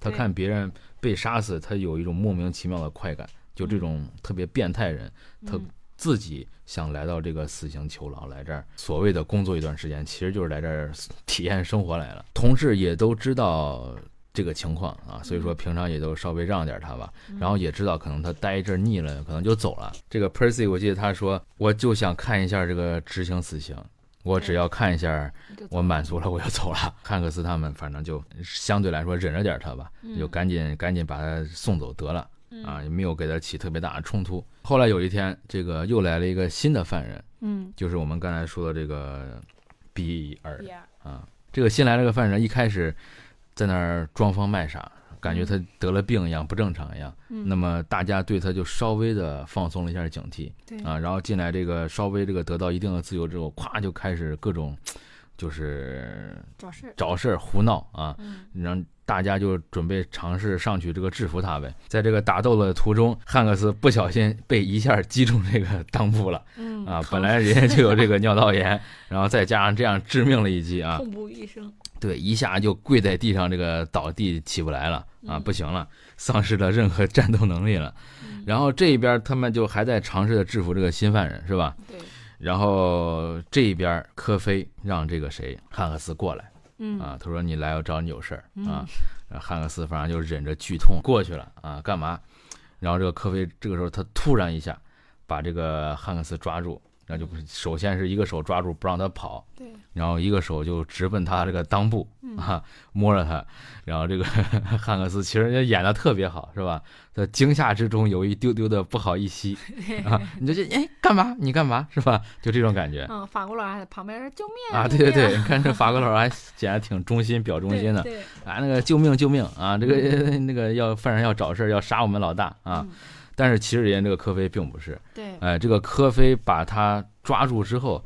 他看别人被杀死，他有一种莫名其妙的快感。就这种特别变态人，他嗯自己想来到这个死刑囚牢来这儿，所谓的工作一段时间，其实就是来这儿 体验生活来了。同事也都知道这个情况啊，所以说平常也都稍微让点他吧。然后也知道可能他待一阵腻了，可能就走了。这个 Percy 我记得他说，我就想看一下这个执行死刑。我只要看一下，我满足了，我就走了。汉克斯他们反正就相对来说忍着点他吧，嗯就赶紧赶紧把他送走得了。嗯啊，也没有给他起特别大的冲突。后来有一天，这个又来了一个新的犯人，嗯，就是我们刚才说的这个比尔啊。这个新来了个犯人，一开始在那儿装疯卖傻，感觉他得了病一样，不正常一样。嗯那么大家对他就稍微的放松了一下警惕对啊。然后进来这个稍微这个得到一定的自由之后，咵就开始各种就是找事儿，找事胡闹啊。嗯让大家就准备尝试上去这个制服他呗。在这个打斗的途中，汉克斯不小心被一下击中这个裆部了嗯啊！本来人家就有这个尿道炎，然后再加上这样致命的一击啊，痛不欲生，对，一下就跪在地上，这个倒地起不来了啊，嗯不行了，丧失了任何战斗能力了。嗯 然后这边他们就还在尝试着制服这个新犯人，是吧？对，然后这边科菲让这个谁汉克斯过来。嗯啊，他说你来，我找你有事儿嗯啊。汉克斯反正就忍着剧痛过去了啊，干嘛？然后这个科菲这个时候他突然一下把这个汉克斯抓住，然后就首先是一个手抓住不让他跑，对，然后一个手就直奔他这个裆部嗯啊，摸着他。然后这个 汉克斯其实人家演的特别好，是吧？在惊吓之中有一丢丢的不好意思 啊，你就这哎干嘛？你干嘛？是吧？就这种感觉。嗯，法国佬还在旁边说救命啊，对对对，你看这法国佬还显得挺忠心，表忠心的。啊，那个救命救命啊！这个 那个要犯人要找事儿，要杀我们老大啊！嗯但是其实人家这个科菲并不是，对，哎，这个科菲把他抓住之后，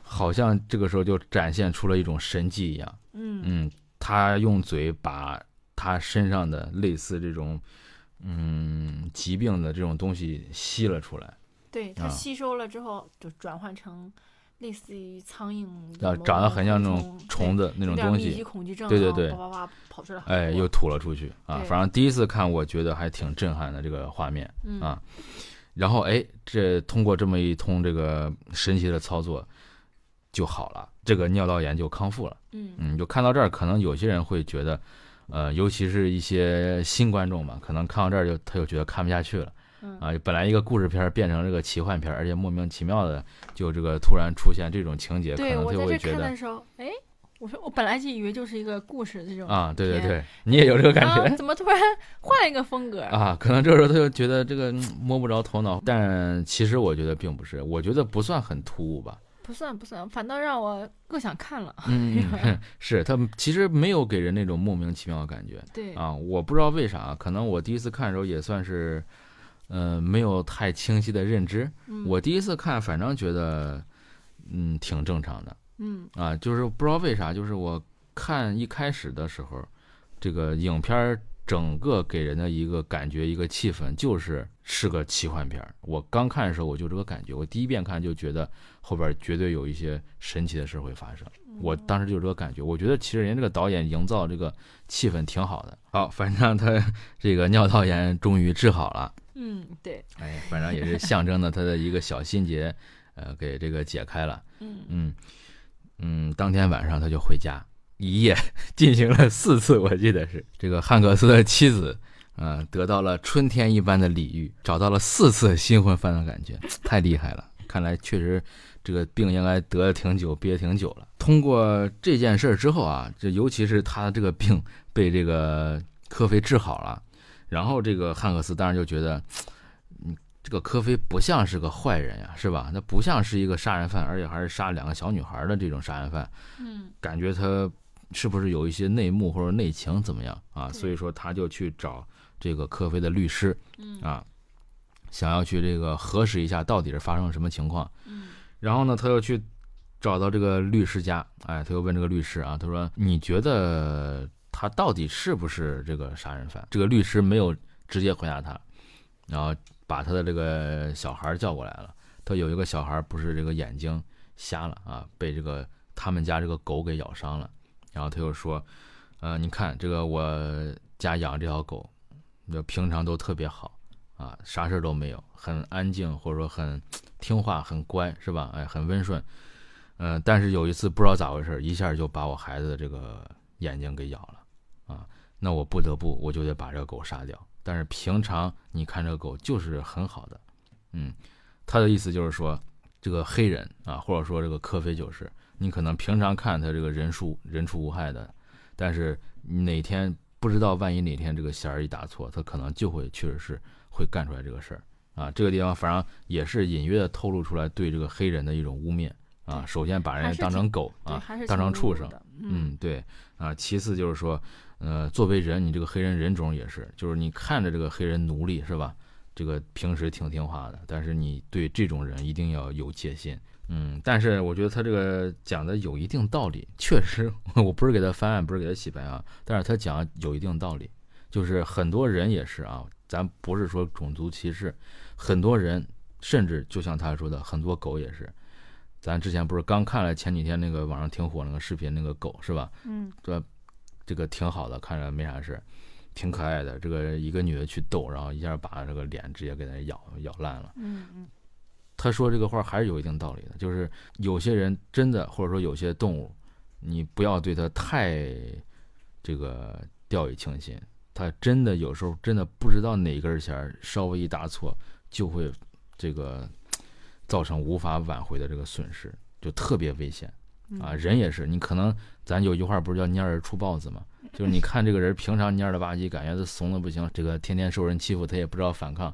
好像这个时候就展现出了一种神迹一样。嗯嗯，他用嘴把他身上的类似这种嗯疾病的这种东西吸了出来，对，它啊吸收了之后就转换成类似于苍蝇啊，长得很像那种虫虫子那种东西，恐惧症，对对对哎，又吐了出去啊！反正第一次看，我觉得还挺震撼的这个画面。嗯啊然后哎，这通过这么一通这个神奇的操作就好了，这个尿道炎就康复了。嗯嗯，就看到这儿，可能有些人会觉得，呃，尤其是一些新观众嘛，可能看到这儿就他就觉得看不下去了。嗯啊，本来一个故事片儿变成这个奇幻片儿，而且莫名其妙的就这个突然出现这种情节，可能就会觉得哎，我说我本来就以为就是一个故事这种啊，对对对，你也有这个感觉啊，怎么突然 换了一个风格？啊，可能这时候他就觉得这个嗯摸不着头脑，但其实我觉得并不是，我觉得不算很突兀吧。不算不算，反倒让我更想看了。嗯，是 他其实没有给人那种莫名其妙的感觉对，啊，我不知道为啥，可能我第一次看的时候也算是，呃，没有太清晰的认知。嗯我第一次看，反正觉得，嗯，挺正常的嗯啊，就是不知道为啥，就是我看一开始的时候，这个影片整个给人的一个感觉、一个气氛，就是是个奇幻片。我刚看的时候我就这个感觉，我第一遍看就觉得后边绝对有一些神奇的事会发生。我当时就有这个感觉，我觉得其实人家这个导演营造这个气氛挺好的。好，反正他这个尿道炎终于治好了。嗯对，哎，反正也是象征的他的一个小心结，呃，给这个解开了。嗯嗯嗯，当天晚上他就回家，一夜进行了四次，我记得是这个汉克斯的妻子，呃，得到了春天一般的礼遇，找到了四次新婚饭的感觉，太厉害了！看来确实这个病应该得了挺久，憋挺久了。通过这件事儿之后啊，这尤其是他这个病被这个科菲治好了，然后这个汉克斯当然就觉得，嗯，这个科菲不像是个坏人呀，是吧？他不像是一个杀人犯，而且还是杀两个小女孩的这种杀人犯，嗯感觉他是不是有一些内幕或者内情怎么样啊？所以说他就去找这个科菲的律师嗯啊，想要去这个核实一下到底是发生了什么情况。嗯然后呢，他又去找到这个律师家，哎，他又问这个律师啊，他说：“你觉得他到底是不是这个杀人犯？”这个律师没有直接回答他，然后把他的这个小孩叫过来了。他有一个小孩不是这个眼睛瞎了啊，被这个他们家这个狗给咬伤了。然后他又说：“呃，你看这个我家养这条狗，就平常都特别好啊，啥事都没有，很安静或者说很。”听话很乖是吧？哎，很温顺，嗯、但是有一次不知道咋回事，一下就把我孩子的这个眼睛给咬了！那我不得不我就得把这个狗杀掉。但是平常你看这个狗就是很好的，嗯，他的意思就是说，这个黑人啊，或者说这个科菲就是，你可能平常看他这个人畜人畜无害的，但是哪天不知道，万一哪天这个弦儿一打错，他可能就会确实是会干出来这个事儿。啊，这个地方反正也是隐约的透露出来对这个黑人的一种污蔑啊。首先把人家当成狗啊，当成畜生，嗯，对啊。其次就是说，呃，作为人，你这个黑人人种也是，就是你看着这个黑人奴隶是吧？这个平时挺听话的，但是你对这种人一定要有戒心。嗯，但是我觉得他这个讲的有一定道理，确实，我不是给他翻案，不是给他洗白啊，但是他讲有一定道理，就是很多人也是啊。咱不是说种族歧视，很多人甚至就像他说的，很多狗也是。咱之前不是刚看了前几天那个网上挺火那个视频，那个狗是吧？嗯，这这个挺好的，看着没啥事，挺可爱的。这个一个女的去逗，然后一下把这个脸直接给它咬咬烂了。嗯嗯，他说这个话还是有一定道理的，就是有些人真的，或者说有些动物，你不要对它太这个掉以轻心。他真的有时候真的不知道哪根弦稍微一搭错，就会这个造成无法挽回的这个损失，就特别危险啊！人也是，你可能咱有句话不是叫蔫儿出豹子吗？就是你看这个人平常蔫了吧唧，感觉他怂的不行，这个天天受人欺负，他也不知道反抗，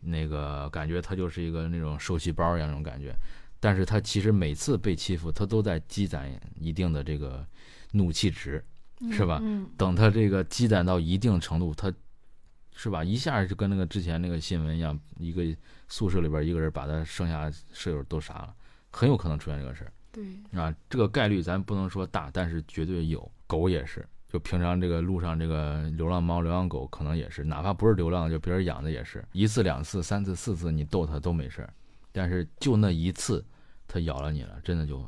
那个感觉他就是一个那种受气包一样那种感觉。但是他其实每次被欺负，他都在积攒一定的这个怒气值。是吧？嗯，等他这个积攒到一定程度，他是吧？一下就跟那个之前那个新闻一样，一个宿舍里边一个人把他剩下舍友都杀了，很有可能出现这个事儿。对啊，这个概率咱不能说大，但是绝对有。狗也是，就平常这个路上这个流浪猫、流浪狗可能也是，哪怕不是流浪，就别人养的也是，一次、两次、三次、四次，你逗它都没事儿，但是就那一次，它咬了你了，真的就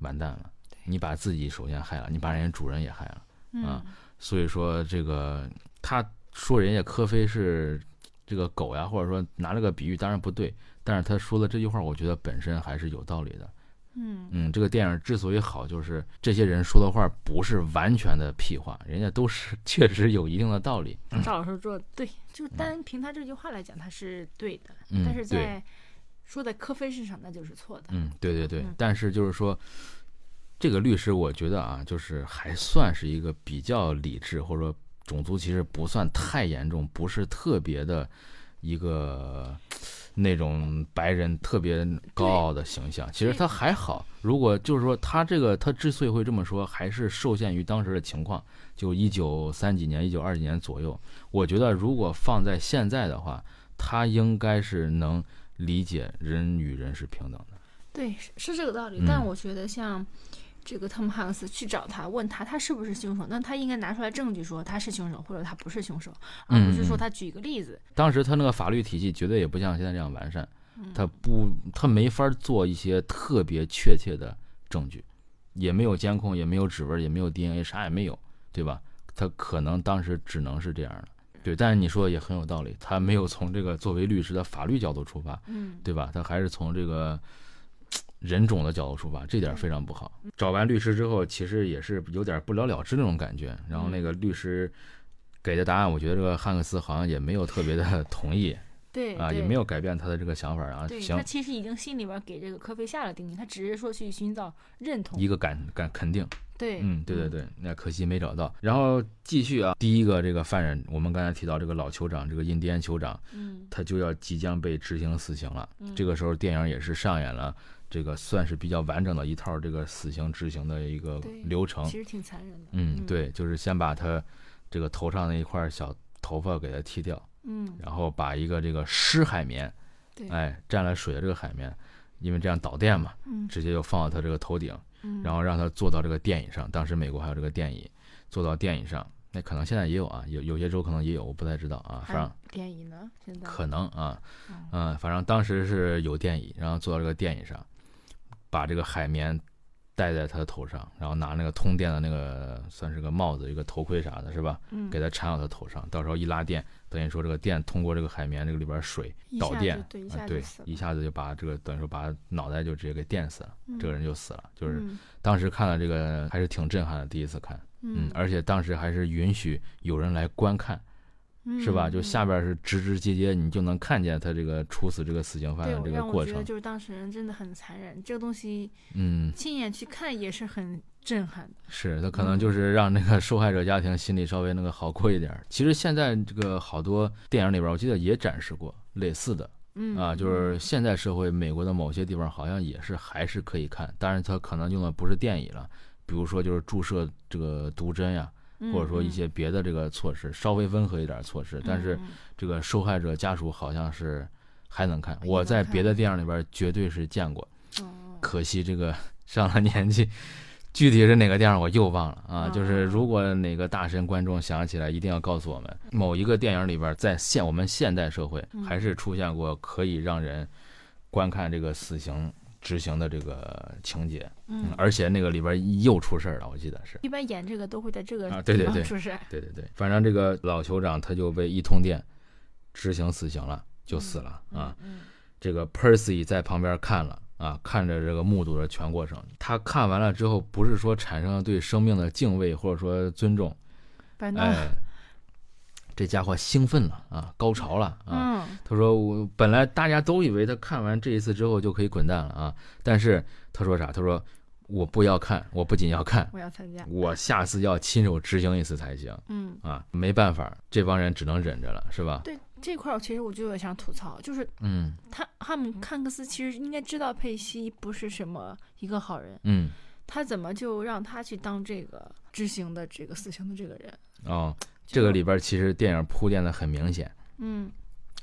完蛋了。你把自己首先害了，你把人家主人也害了啊！所以说这个他说人家科菲是这个狗呀，或者说拿了个比喻，当然不对，但是他说的这句话，我觉得本身还是有道理的。嗯嗯，这个电影之所以好，就是这些人说的话不是完全的屁话，人家都是 确实有一定的道理。赵老师说的对，就单凭他这句话来讲，他是对的，嗯但是在说在科菲身上那就是错的。嗯，对对对嗯，但是就是说，这个律师我觉得啊，就是还算是一个比较理智，或者说种族歧视不算太严重，不是特别的一个那种白人特别高傲的形象。其实他还好，如果就是说他这个他之所以会这么说，还是受限于当时的情况，就一九三几年、一九二几年左右。我觉得如果放在现在的话，他应该是能理解人与人是平等的。对，是是这个道理。嗯但我觉得像这个汤姆汉克斯去找他，问他他是不是凶手，那他应该拿出来证据说他是凶手，或者他不是凶手，而不是说他举一个例子。当时他那个法律体系绝对也不像现在这样完善，嗯他不，他没法做一些特别确切的证据，也没有监控，也没有指纹，也没有 DNA，啥也没有，对吧？他可能当时只能是这样的，对。但是你说的也很有道理，他没有从这个作为律师的法律角度出发，嗯，对吧？他还是从这个人种的角度出发，这点非常不好。找完律师之后，其实也是有点不了了之那种感觉。然后那个律师给的答案，我觉得这个汉克斯好像也没有特别的同意对啊，也没有改变他的这个想法啊。行对他，其实已经心里边给这个科菲下了定义，他只是说去寻找认同。一个感感肯定，对，嗯，对对对，那可惜没找到。然后继续啊，第一个这个犯人，我们刚才提到这个老酋长，这个印第安酋长，嗯他就要即将被执行死刑了。嗯这个时候，电影也是上演了这个算是比较完整的一套这个死刑执行的一个流程其。实挺残忍的。嗯，，对，就是先把他这个头上那一块小头发给他剃掉，嗯，然后把一个这个湿海绵，对，哎，沾了水的这个海绵，因为这样导电嘛，嗯直接就放到他这个头顶，嗯，然后让他坐到这个电椅上。当时美国还有这个电椅，坐到电椅上，那可能现在也有啊，有有些州可能也有，我不太知道啊，反正电椅呢，现在可能啊，嗯嗯，反正当时是有电椅，然后坐到这个电椅上，把这个海绵戴在他的头上，然后拿那个通电的那个算是个帽子、一个头盔啥的，是吧？嗯给他缠到他头上，到时候一拉电，等于说这个电通过这个海绵这个里边水导电，对，一啊对一下子就把这个等于说把脑袋就直接给电死了，这个人就死了。就是嗯当时看了这个还是挺震撼的，第一次看，嗯，而且当时还是允许有人来观看，是吧？就下边是直直接接，你就能看见他这个处死这个死刑犯的，这个过程，觉得就是当事人真的很残忍，这个东西嗯，亲眼去看也是很震撼的。是他可能嗯就是让那个受害者家庭心里稍微那个好过一点儿。其实现在这个好多电影里边，我记得也展示过类似的。嗯啊，就是现在社会，美国的某些地方好像也是还是可以看，当然它可能用的不是电椅了，比如说就是注射这个毒针呀，嗯或者说一些别的这个措施，稍微温和一点措施，但是嗯这个受害者家属好像是还能看，我在别的电影里边绝对是见过，可惜这个 上了年纪。具体是哪个电影我又忘了啊！就是哦如果哪个大神观众想起来，一定要告诉我们，某一个电影里边，在现我们现代社会嗯还是出现过可以让人观看这个死刑执行的这个情节，嗯，而且那个里边又出事儿了，我记得是。一般演这个都会在这个啊对对对出事。对对对，反正这个老酋长他就被一通电执行死刑了，就死了啊。嗯，这个 Percy 在旁边看了啊，看着这个目睹的全过程。他看完了之后，不是说产生了对生命的敬畏或者说尊重，反正哎，这家伙兴奋了啊，高潮了啊。嗯他说我本来大家都以为他看完这一次之后就可以滚蛋了啊，但是他说啥？他说我不要看，我不仅要看，我要参加。我下次要亲手执行一次才行嗯，啊！没办法，这帮人只能忍着了，是吧？对这块儿其实我就有想吐槽，就是嗯他汉姆汉克斯其实应该知道佩西不是什么一个好人，嗯他怎么就让他去当这个执行的这个死刑的这个人？哦，这个里边其实电影铺垫的很明显。嗯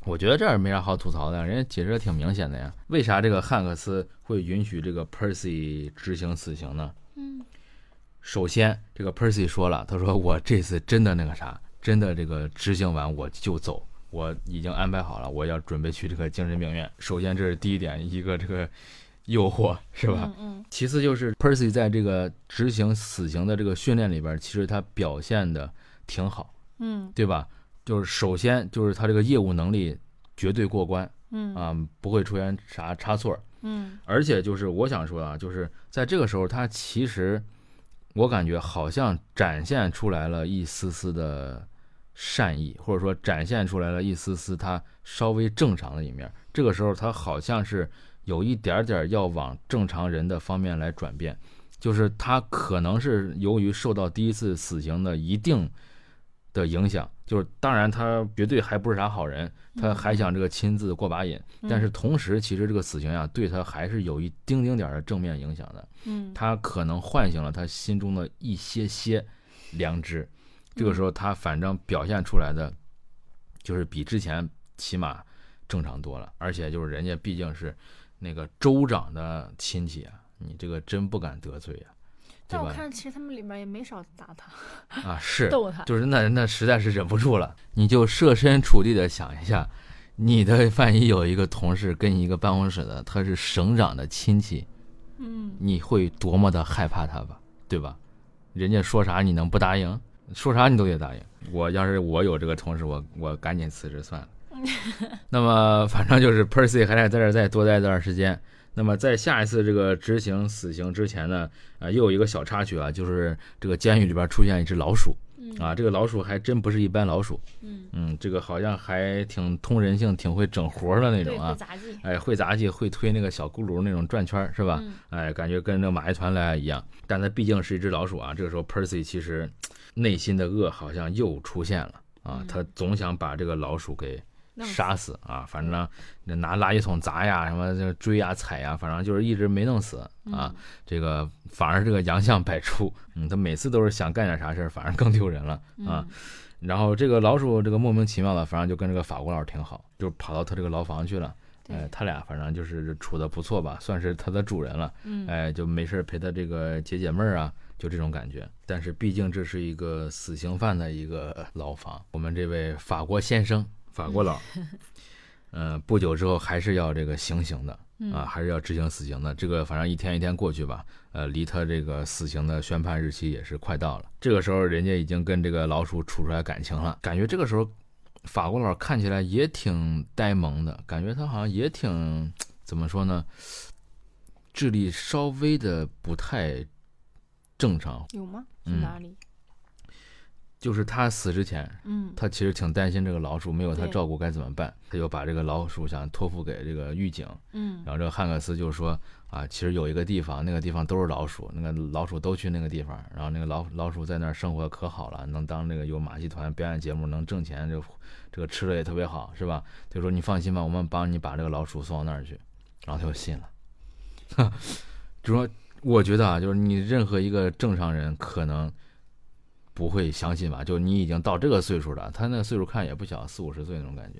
我觉得这儿没啥好吐槽的，人家解释的挺明显的呀。为啥这个汉克斯会允许这个 Percy 执行死刑呢？嗯首先，这个 Percy 说了，他说我这次真的那个啥，真的这个执行完我就走，我已经安排好了，我要准备去这个精神病院。首先，这是第一点，一个这个诱惑是吧？嗯其次就是 Percy 在这个执行死刑的这个训练里边，其实他表现的挺好，嗯对吧？就是首先就是他这个业务能力绝对过关嗯啊，不会出现啥差错。嗯而且就是我想说啊，就是在这个时候，他其实我感觉好像展现出来了一丝丝的善意，或者说展现出来了一丝丝他稍微正常的一面。这个时候，他好像是有一点点要往正常人的方面来转变，就是他可能是由于受到第一次死刑的一定的影响，就是当然他绝对还不是啥好人，他还想这个亲自过把瘾。但是同时，其实这个死刑呀，对他还是有一丁丁点儿的正面影响的。嗯他可能唤醒了他心中的一些些良知。这个时候，他反正表现出来的，就是比之前起码正常多了。而且就是人家毕竟是那个州长的亲戚啊，你这个真不敢得罪呀？但我看其实他们里面也没少打他，啊，是，逗他。就是那那实在是忍不住了，你就设身处地的想一下，你的万一有一个同事跟你一个办公室的，他是省长的亲戚，嗯你会多么的害怕他吧，对吧？人家说啥你能不答应？说啥你都得答应。我要是我有这个同事，我我赶紧辞职算了。那么反正就是 Percy 还得在这再多待一段时间。那么在下一次这个执行死刑之前呢，啊、又有一个小插曲啊，就是这个监狱里边出现一只老鼠嗯啊，这个老鼠还真不是一般老鼠，嗯，嗯，这个好像还挺通人性，挺会整活的那，种啊。杂技，哎，会杂技，会推那个小轱辘那种转圈，是吧？嗯哎，感觉跟那马戏团来一样。但它毕竟是一只老鼠啊。这个时候，Percy 其实内心的恶好像又出现了啊嗯，他总想把这个老鼠给杀死啊，反正拿垃圾桶砸呀，什么就追呀、踩呀，反正就是一直没弄死啊。，这个反而这个洋相百出，嗯，他每次都是想干点啥事儿，反而更丢人了嗯啊。，然后这个老鼠这个莫名其妙的，反正就跟这个法国佬挺好，就跑到他这个牢房去了。哎，他俩反正就是处的不错吧，算是他的主人了。嗯，哎，就没事儿陪他这个解解闷儿啊，就这种感觉。但是毕竟这是一个死刑犯的一个牢房，我们这位法国先生、法国佬，嗯、不久之后还是要这个行刑的嗯啊，还是要执行死刑的。这个反正一天一天过去吧，呃，离他这个死刑的宣判日期也是快到了。这个时候，人家已经跟这个老鼠处出来感情了，感觉这个时候法国佬看起来也挺呆萌的，感觉他好像也挺怎么说呢，智力稍微的不太正常。有吗？是嗯哪里？就是他死之前，嗯他其实挺担心这个老鼠没有他照顾该怎么办，他就把这个老鼠想托付给这个狱警。嗯然后这个汉克斯就说啊，其实有一个地方，那个地方都是老鼠，那个老鼠都去那个地方，然后那个老老鼠在那儿生活可好了，能当那个有马戏团表演节目能挣钱，这这个吃的也特别好，是吧？就说你放心吧，我们帮你把这个老鼠送到那儿去，然后他就信了。就 说我觉得啊，就是你任何一个正常人可能不会相信吧，就你已经到这个岁数了，他那个岁数看也不小，四五十岁那种感觉。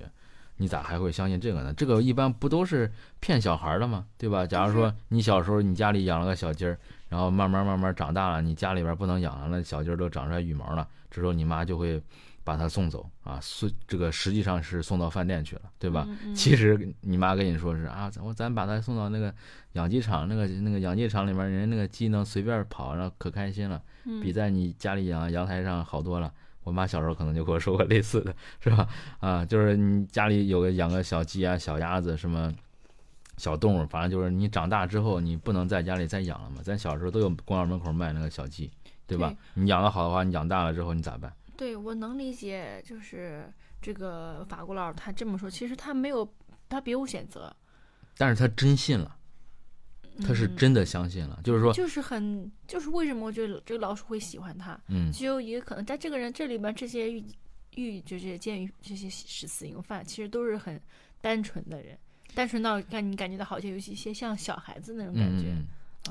你咋还会相信这个呢？这个一般不都是骗小孩的吗？对吧？假如说你小时候你家里养了个小鸡儿，然后慢慢慢慢长大了，你家里边不能养了，那小鸡儿都长出来羽毛了，这时候你妈就会把它送走啊，送这个实际上是送到饭店去了，对吧？？嗯嗯其实你妈跟你说是啊，咱我咱把它送到那个养鸡场，那个那个养鸡场里面，人家那个鸡能随便跑，然后可开心了，嗯比在你家里养阳台上好多了。我妈小时候可能就跟我说过类似的，是吧？啊，就是你家里有个养个小鸡啊、小鸭子什么小动物，反正就是你长大之后你不能在家里再养了嘛。咱小时候都有公园门口卖那个小鸡，对吧？对你养的好的话，你养大了之后你咋办？对我能理解，就是这个法国佬他这么说，其实他没有，他别无选择，但是他真信了，他是嗯。真的相信了，就是说，就是很，就是为什么我觉得这个老鼠会喜欢他，嗯。只有一个可能，在这个人这里边，这些狱狱就这些监狱这些死死刑犯，其实都是很单纯的人，单纯到让你感觉到好像有一些像小孩子那种感觉。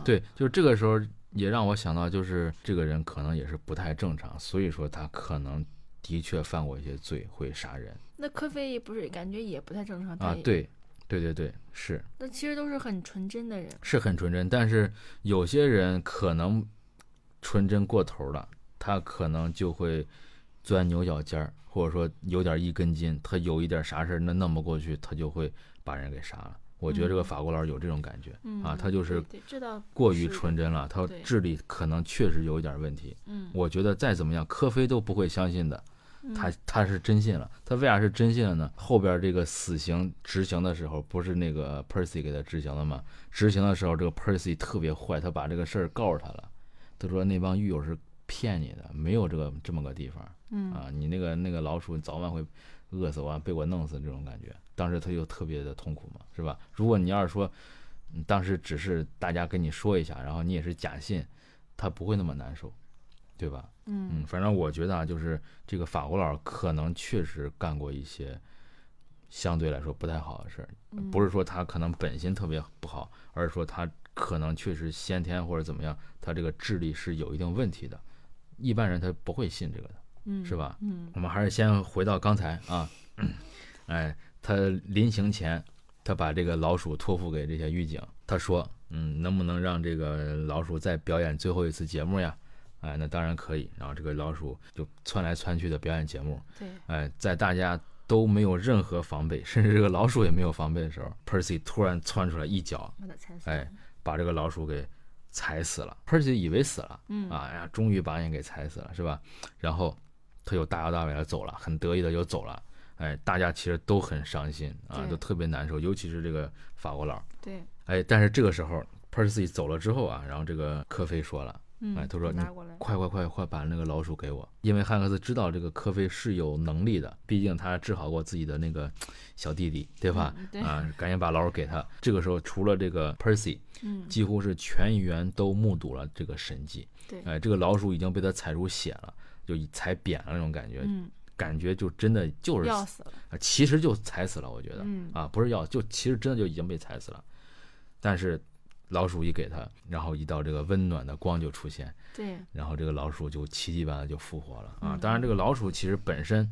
对，就是这个时候也让我想到，就是这个人可能也是不太正常，所以说他可能的确犯过一些罪，会杀人。那科菲不是感觉也不太正常，啊对，对对对，是那其实都是很纯真的人。是很纯真，但是有些人可能纯真过头了，他可能就会钻牛角尖儿，或者说有点一根筋，他有一点啥事儿那弄不过去，他就会把人给杀了。我觉得这个嗯法国佬有这种感觉，嗯啊他就是过于纯真了，他对智力可能确实有一点问题。嗯我觉得再怎么样，科菲都不会相信的，他他是真信了。他为啥是真信了呢？后边这个死刑执行的时候，不是那个 Percy 给他执行了吗？执行的时候，这个 Percy 特别坏，他把这个事儿告诉他了。他说那帮狱友是骗你的，没有这个这么个地方。嗯啊，你那个那个老鼠早晚会饿死完，被我弄死这种感觉。当时他就特别的痛苦嘛，是吧？如果你要是说，当时只是大家跟你说一下，然后你也是假信，他不会那么难受，对吧？嗯，反正我觉得啊，就是这个法国佬可能确实干过一些相对来说不太好的事儿，不是说他可能本心特别不好，而是说他可能确实先天或者怎么样，他这个智力是有一定问题的，一般人他不会信这个的，嗯，是吧？嗯，我们还是先回到刚才啊，哎，他临行前，他把这个老鼠托付给这些狱警，他说，嗯，能不能让这个老鼠再表演最后一次节目呀？哎，那当然可以。然后这个老鼠就窜来窜去的表演节目，对，哎，在大家都没有任何防备，甚至这个老鼠也没有防备的时候，Percy 突然窜出来一脚。哎，把这个老鼠给踩死了。Percy 以为死了，嗯啊，哎呀，终于把人给踩死了，是吧？然后他就大摇大摆的走了，很得意的就走了。哎，大家其实都很伤心啊，都特别难受，尤其是这个法国佬。对，哎，但是这个时候 Percy 走了之后啊，然后这个科菲说了。嗯，哎他说你。快快快快把那个老鼠给我！因为汉克斯知道这个科菲是有能力的，毕竟他治好过自己的那个小弟弟，对吧？嗯对啊，赶紧把老鼠给他。这个时候，除了这个 Percy，嗯，几乎是全员都目睹了这个神迹。对，哎，这个老鼠已经被他踩出血了，就踩扁了那种感觉，嗯，感觉就真的就是要死了。啊其实就踩死了，我觉得、嗯啊，不是要，就其实真的就已经被踩死了。但是老鼠一给它，然后一道这个温暖的光就出现，对，然后这个老鼠就奇迹般的就复活了啊！嗯当然，这个老鼠其实本身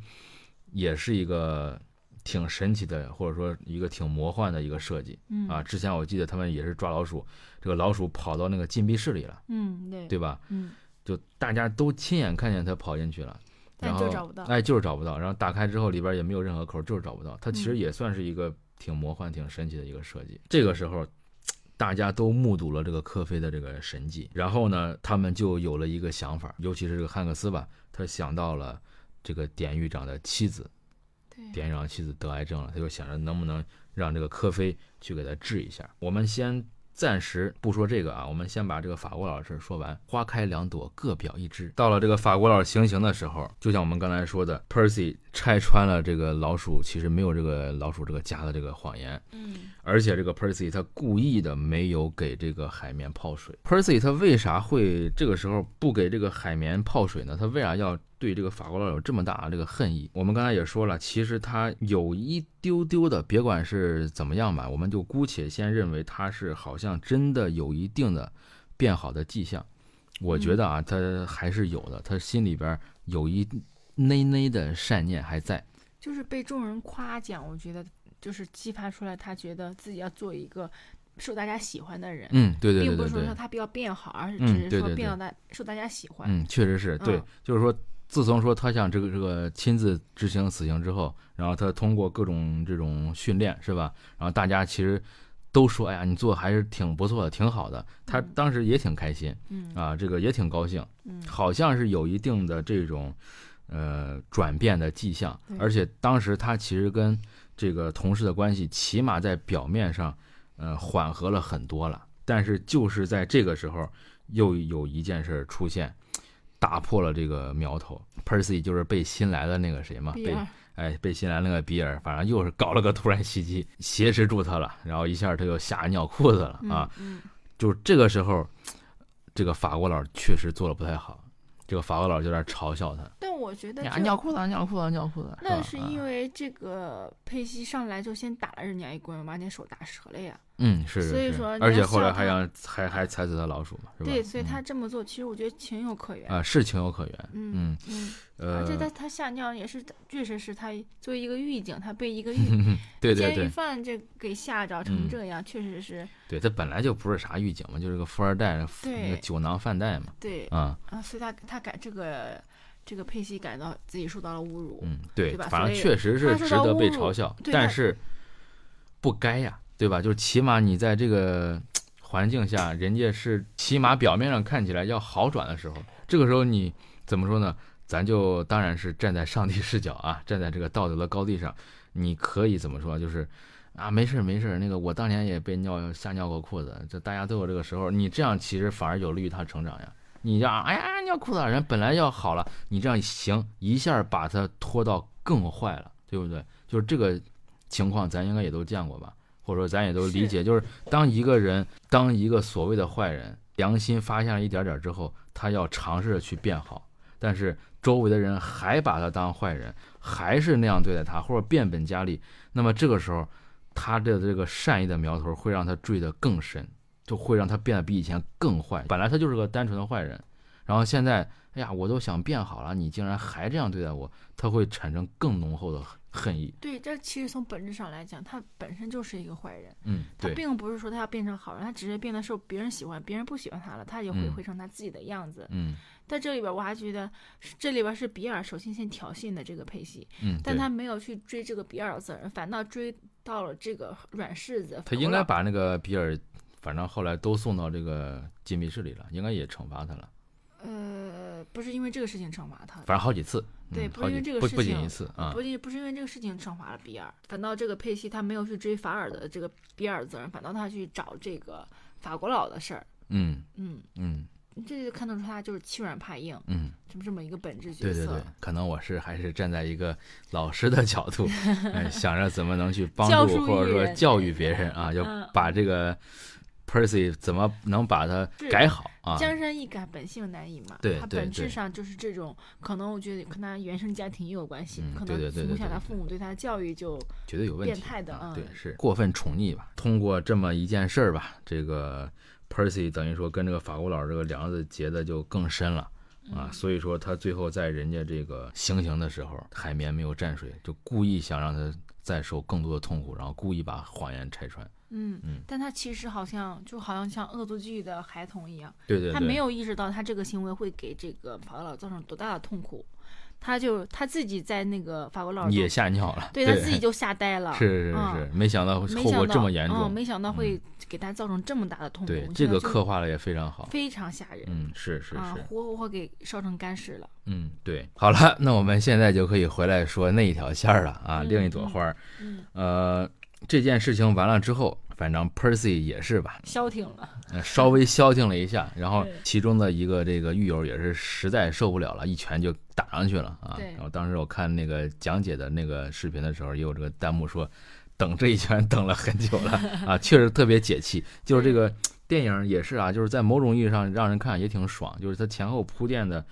也是一个挺神奇的，或者说一个挺魔幻的一个设计嗯啊。之前我记得他们也是抓老鼠，这个老鼠跑到那个禁闭室里了，嗯，对，对吧？嗯，就大家都亲眼看见它跑进去了，但然后就找不到哎，就是找不到。然后打开之后里边也没有任何口，就是找不到。它其实嗯也算是一个挺魔幻、挺神奇的一个设计。这个时候。大家都目睹了这个科菲的这个神迹，然后呢，他们就有了一个想法，尤其是这个汉克斯吧，他想到了这个典狱长的妻子，对，典狱长的妻子得癌症了，他就想着能不能让这个科菲去给他治一下。我们先暂时不说这个啊，我们先把这个法国佬的事儿说完。花开两朵，各表一枝。到了这个法国佬行刑的时候，就像我们刚才说的，Percy 拆穿了这个老鼠，其实没有这个老鼠这个家的这个谎言。嗯，而且这个 Percy 他故意的没有给这个海绵泡水。Percy 他为啥会这个时候不给这个海绵泡水呢？他为啥要对这个法国佬有这么大的这个恨意？我们刚才也说了，其实他有一丢丢的，别管是怎么样吧，我们就姑且先认为他是好像真的有一定的变好的迹象。我觉得啊，他还是有的，他心里边有一内内的善念还在。就是被众人夸奖，我觉得就是激发出来他觉得自己要做一个受大家喜欢的人，嗯，对对对对对并不是说。他要变好，而是嗯只是说变到大受大家喜欢。嗯，确实是对，嗯就是说，自从说他想这个这个亲自执行死刑之后，然后他通过各种这种训练，是吧？然后大家其实都说，哎呀，你做还是挺不错的，挺好的。他嗯当时也挺开心嗯啊，这个也挺高兴，嗯好像是有一定的这种呃转变的迹象，而且当时他其实跟这个同事的关系，起码在表面上，呃，缓和了很多了。但是就是在这个时候，又有一件事出现，打破了这个苗头。Percy 就是被新来的那个谁嘛，被哎被新来那个比尔，反正又是搞了个突然袭击，挟持住他了，然后一下他就吓尿裤子了啊！嗯，就是这个时候，这个法国佬确实做的不太好，这个法国佬就在那嘲笑他，但我觉得呀，尿裤子，尿裤子，尿裤子。那是因为为这个佩西上来就先打了人家一棍，把人家手打折了呀。嗯是是，是所以说而且后来还让还还踩死他老鼠嘛，是吧？对，所以嗯他这么做，其实我觉得情有可原。啊是情有可原，嗯嗯嗯，呃而且他他吓尿也是，确实是他作为一个狱警，他被一个狱 对对监狱对犯这给吓着嗯成这样，确实是对，他本来就不是啥狱警嘛，就是个富二代，那个酒囊饭袋嘛，对啊啊，所以他他感这个这个佩西感到自己受到了侮辱。嗯对对吧，反正确实是值得被嘲笑，对但是不该呀，对吧？就是起码你在这个环境下，人家是起码表面上看起来要好转的时候，这个时候你怎么说呢？咱就当然是站在上帝视角啊，站在这个道德的高地上，你可以怎么说？就是啊，没事没事，那个我当年也被尿吓尿过裤子，这大家都有这个时候。你这样其实反而有利于他成长呀。你这样哎呀尿裤子，人本来要好了，你这样行一下把他拖到更坏了，对不对？就是这个情况，咱应该也都见过吧？或者说咱也都理解，就是当一个人当一个所谓的坏人，良心发现了一点点之后，他要尝试着去变好，但是周围的人还把他当坏人，还是那样对待他，或者变本加厉，那么这个时候，他的这个善意的苗头会让他坠得更深，就会让他变得比以前更坏。本来他就是个单纯的坏人，然后现在，哎呀，我都想变好了，你竟然还这样对待我，他会产生更浓厚的。恨意，对，这其实从本质上来讲，他本身就是一个坏人。嗯，他并不是说他要变成好人，他只是变得受别人喜欢，别人不喜欢他了，他就会回成他自己的样子。嗯，在这里边，我还觉得这里边是比尔首先先挑衅的这个佩西，嗯，但他没有去追这个比尔的责任，反倒追到了这个软柿子。他应该把那个比尔，反正后来都送到这个禁闭室里了，应该也惩罚他了。呃，不是因为这个事情惩罚他，反正好几次。对，不是因为这个事情，不仅一次啊，不不是因为这个事情惩罚了比尔，反倒这个佩西他没有去追法尔的这个比尔责任，反倒他去找这个法国佬的事儿。嗯嗯嗯，这就看得出他就是欺软怕硬，嗯，这么这么一个本质角色。对对对，可能我是还是站在一个老师的角度，想着怎么能去帮助或者说教育别人啊，要把这个。Percy 怎么能把它改好啊？江山易改，本性难移嘛。对，他本质上就是这种，可能我觉得跟他原生家庭也有关系，可能从小他父母对他的教育就绝对有问题，变态的啊，对，是过分宠溺吧。通过这么一件事儿吧，这个 Percy 等于说跟这个法国佬这个梁子结的就更深了啊，所以说他最后在人家这个行刑的时候，海绵没有蘸水，就故意想让他再受更多的痛苦，然后故意把谎言拆穿。嗯嗯，但他其实好像就好像像恶作剧的孩童一样，对对，他没有意识到他这个行为会给这个法老造成多大的痛苦，他就他自己在那个法国佬也吓尿了，对他自己就吓呆了，是是是，没想到后果这么严重，没想到会给他造成这么大的痛苦，对这个刻画的也非常好，非常吓人，嗯是是是，活活活给烧成干尸了，嗯对，好了，那我们现在就可以回来说那一条线了啊，另一朵花，嗯。呃。这件事情完了之后，反正 Percy 也是吧，消停了，稍微消停了一下。然后其中的一个这个狱友也是实在受不了了，一拳就打上去了啊。然后当时我看那个讲解的那个视频的时候，也有这个弹幕说，等这一拳等了很久了 啊，确实特别解气。就是这个电影也是啊，就是在某种意义上让人看也挺爽，就是它前后铺垫的。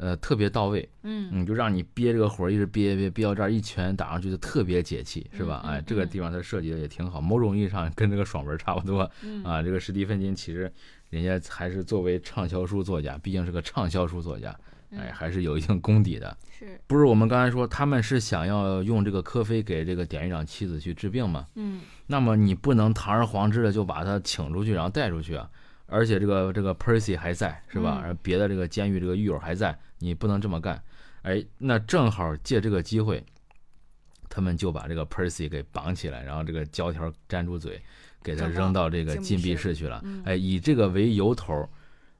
呃，特别到位，嗯，你就让你憋这个火，一直憋憋憋到这儿，一拳打上去就特别解气，是吧？哎，这个地方它设计的也挺好，某种意义上跟这个爽文差不多啊。这个史蒂芬金其实人家还是作为畅销书作家，毕竟是个畅销书作家，哎，还是有一定功底的。是不是我们刚才说他们是想要用这个科菲给这个典狱长妻子去治病吗？嗯，那么你不能堂而皇之的就把他请出去，然后带出去啊。而且这个这个 Percy 还在是吧？而别的这个监狱这个狱友还在，你不能这么干。哎，那正好借这个机会，他们就把这个 Percy 给绑起来，然后这个胶条粘住嘴，给他扔到这个禁闭室去了。哎，以这个为由头，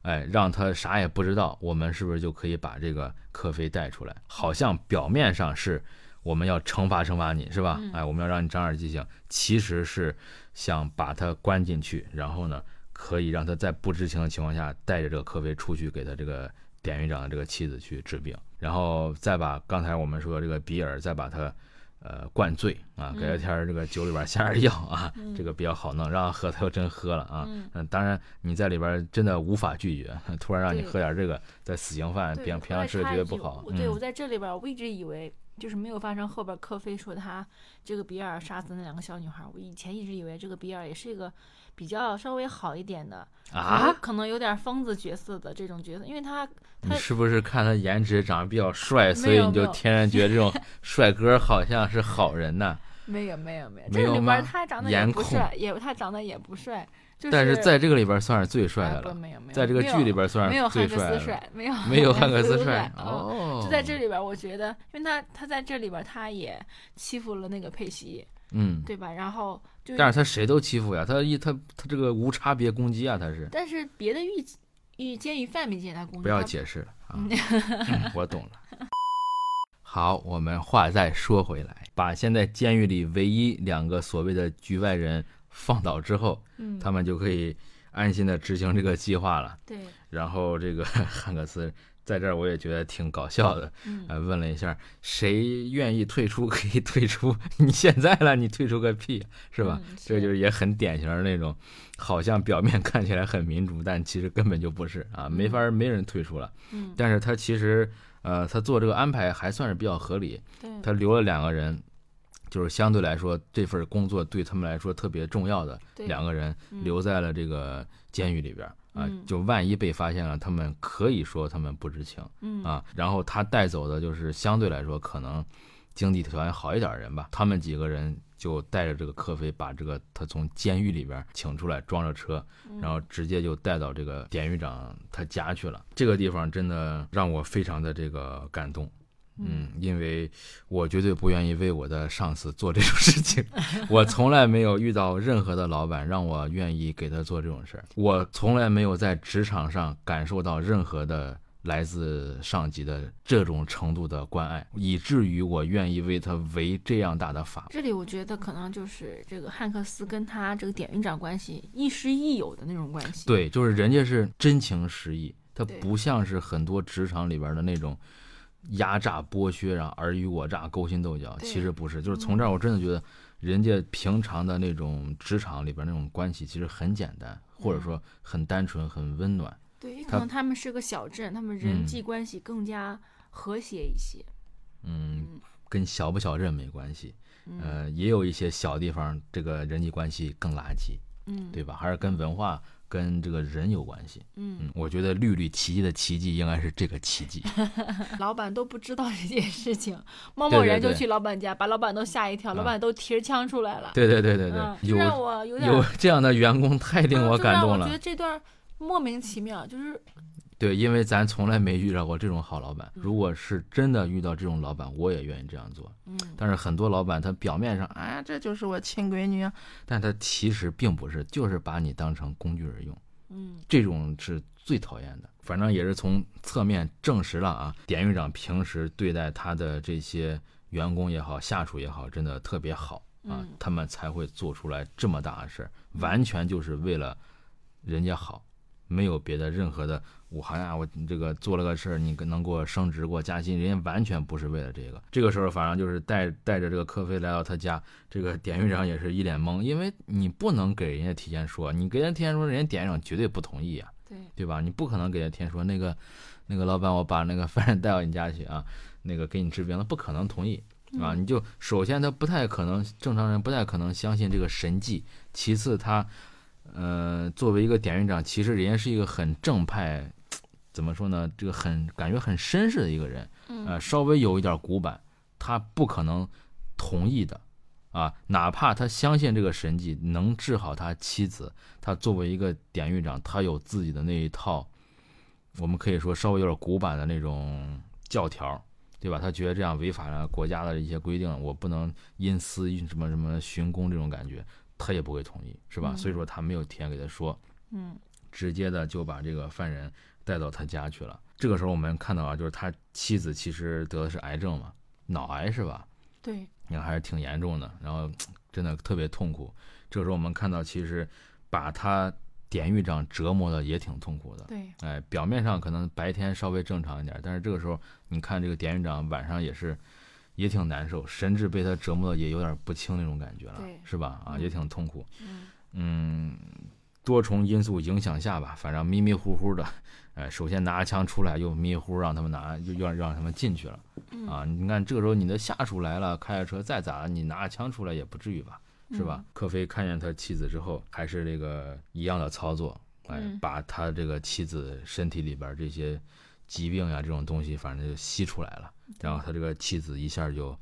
哎，让他啥也不知道，我们是不是就可以把这个科菲带出来？好像表面上是我们要惩罚惩罚你是吧？哎，我们要让你长点记性，其实是想把他关进去，然后呢？可以让他在不知情的情况下带着这个科菲出去给他这个典狱长的这个妻子去治病，然后再把刚才我们说的这个比尔再把他呃灌醉啊，给他添这个酒里边下点药啊，这个比较好弄，让他喝他又真喝了啊。嗯，当然你在里边真的无法拒绝，突然让你喝点这个，在死刑犯平平常吃绝对不好。对我在这里边我一直以为就是没有发生后边科菲说他这个比尔杀死那两个小女孩，我以前一直以为这个比尔也是一个。比较稍微好一点的啊，可能有点疯子角色的这种角色，因为他他是不是看他颜值长得比较帅，所以你就天然觉得这种 帅哥好像是好人呢？没有没有没有，这里边他长得也不帅，也他长得也不帅，但是在这个里边算是最帅的了。没有没有，在这个剧里边算是最帅的。没有没有汉克斯帅哦，就在这里边，我觉得，因为他他在这里边他也欺负了那个佩西。嗯，对吧？然后，但是他谁都欺负呀，他一他他这个无差别攻击啊，他是。但是别的狱狱监狱犯没见他攻击。不要解释了啊，我懂了。好，我们话再说回来，把现在监狱里唯一两个所谓的局外人放倒之后，嗯，他们就可以安心的执行这个计划了。对，然后这个 汉克斯在这儿我也觉得挺搞笑的，嗯呃，问了一下谁愿意退出 可以退出，你现在了你退出个屁，是吧？嗯这就是也很典型的那种，好像表面 看起来很民主，但其实根本就不是啊，没法儿没人退出了。嗯，但是他其实呃，他做这个安排还算是比较合理，对，他留了两个人。就是相对来说，这份工作对他们来说特别重要的对两个人嗯留在了这个监狱里边儿啊嗯，就万一被发现了，他们可以说他们不知情嗯啊。然后他带走的就是相对来说可能经济条件好一点的人吧，他们几个人就带着这个科菲把这个他从监狱里边请出来，装着车，嗯然后直接就带到这个典狱长他家去了。这个地方真的让我非常的这个感动。嗯，因为我绝对不愿意为我的上司做这种事情，我从来没有遇到任何的老板让我愿意给他做这种事儿，我从来没有在职场上感受到任何的来自上级的这种程度的关爱，以至于我愿意为他违这样大的法。这里我觉得可能就是这个汉克斯跟他这个典狱长关系亦师亦友的那种关系。对，就是人家是真情实意，他不像是很多职场里边的那种压榨、剥削，然后尔虞我诈、勾心斗角。其实不是，就是从这儿我真的觉得，人家平常的那种职场里边那种关系其实很简单，或者说很单纯、很温暖。对，他可能他们是个小镇，他们人嗯际关系更加和谐一些。嗯，跟小不小镇没关系，嗯呃，也有一些小地方这个人际关系更垃圾，嗯，对吧？还是跟文化、跟这个人有关系。嗯，嗯，我觉得绿绿奇迹的奇迹应该是这个奇迹。老板都不知道这件事情，贸对对对贸然就去老板家，把老板都吓一跳，老啊板都提着枪出来了。对对对对对，嗯，有就让我有点有这样的员工太令我啊就让我觉感动了。得这段莫名其妙，就是对，因为咱从来没遇到过这种好老板。嗯如果是真的遇到这种老板，我也愿意这样做。嗯，但是很多老板他表面上，哎，这就是我亲闺女啊，但他其实并不是，就是把你当成工具人用。嗯这种是最讨厌的。反正也是从侧面证实了啊，典狱长平时对待他的这些员工也好、下属也好，真的特别好啊嗯，他们才会做出来这么大的事儿，完全就是为了人家好，没有别的任何的。我好像我这个做了个事儿，你能给我升职、给我加薪，人家完全不是为了这个。这个时候，反正就是带带着这个科菲来到他家，这个典狱长也是一脸懵，因为你不能给人家提前说，你给人家提前说，人家典狱长绝对不同意啊。对，对吧？你不可能给人家提前说那个那个老板，我把那个犯人带到你家去啊，那个给你治病，他不可能同意啊。你就首先他不太可能，正常人不太可能相信这个神迹。其次他，呃，作为一个典狱长，其实人家是一个很正派，怎么说呢？这个很感觉很绅士的一个人，呃，嗯稍微有一点古板，他不可能同意的。啊，哪怕他相信这个神迹能治好他妻子，他作为一个典狱长，他有自己的那一套，我们可以说稍微有点古板的那种教条，对吧？他觉得这样违反了国家的一些规定，我不能因私什么什么寻公这种感觉，他也不会同意，是吧？嗯所以说他没有提前给他说，嗯直接的就把这个犯人带到他家去了。这个时候我们看到啊，就是他妻子其实得的是癌症嘛，脑癌是吧？对，你看还是挺严重的，然后 真的特别痛苦。这个时候我们看到，其实把他典狱长折磨的也挺痛苦的。对，哎，表面上可能白天稍微正常一点，但是这个时候你看这个典狱长晚上也是也挺难受，神志被他折磨的也有点不轻那种感觉了，是吧？啊，嗯也挺痛苦。嗯嗯，多重因素影响下吧，反正迷迷糊糊的，哎，首先拿着枪出来，又迷糊让他们拿，又又让让他们进去了。嗯啊，你看这个时候你的下属来了，开着车再咋，你拿着枪出来也不至于吧，是吧？科菲看见他妻子之后，还是这个一样的操作，哎，嗯把他这个妻子身体里边这些疾病呀这种东西，反正就吸出来了，然后他这个妻子一下就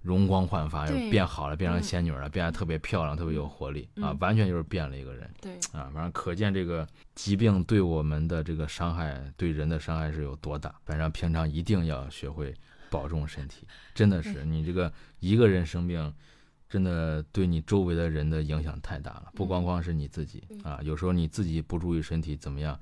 容光焕发，又变好了，变成嗯仙女了，变得特别漂亮，特别有活力啊嗯，完全就是变了一个人。对，啊，反正可见这个疾病对我们的这个伤害，对人的伤害是有多大。反正平常一定要学会保重身体，真的是你这个一个人生病，真的对你周围的人的影响太大了，不光光是你自己对啊。有时候你自己不注意身体怎么样，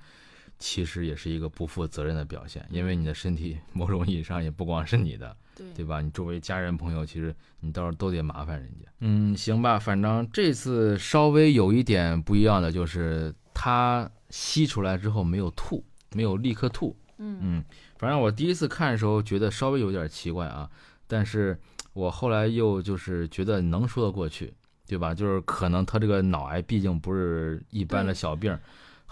其实也是一个不负责任的表现，因为你的身体某种意义上也不光是你的，对对吧？你周围家人朋友，其实你到时候都得麻烦人家。嗯，行吧，反正这次稍微有一点不一样的就是他吸出来之后没有吐，没有立刻吐。嗯嗯，反正我第一次看的时候觉得稍微有点奇怪啊，但是我后来又就是觉得能说得过去，对吧？就是可能他这个脑癌毕竟不是一般的小病，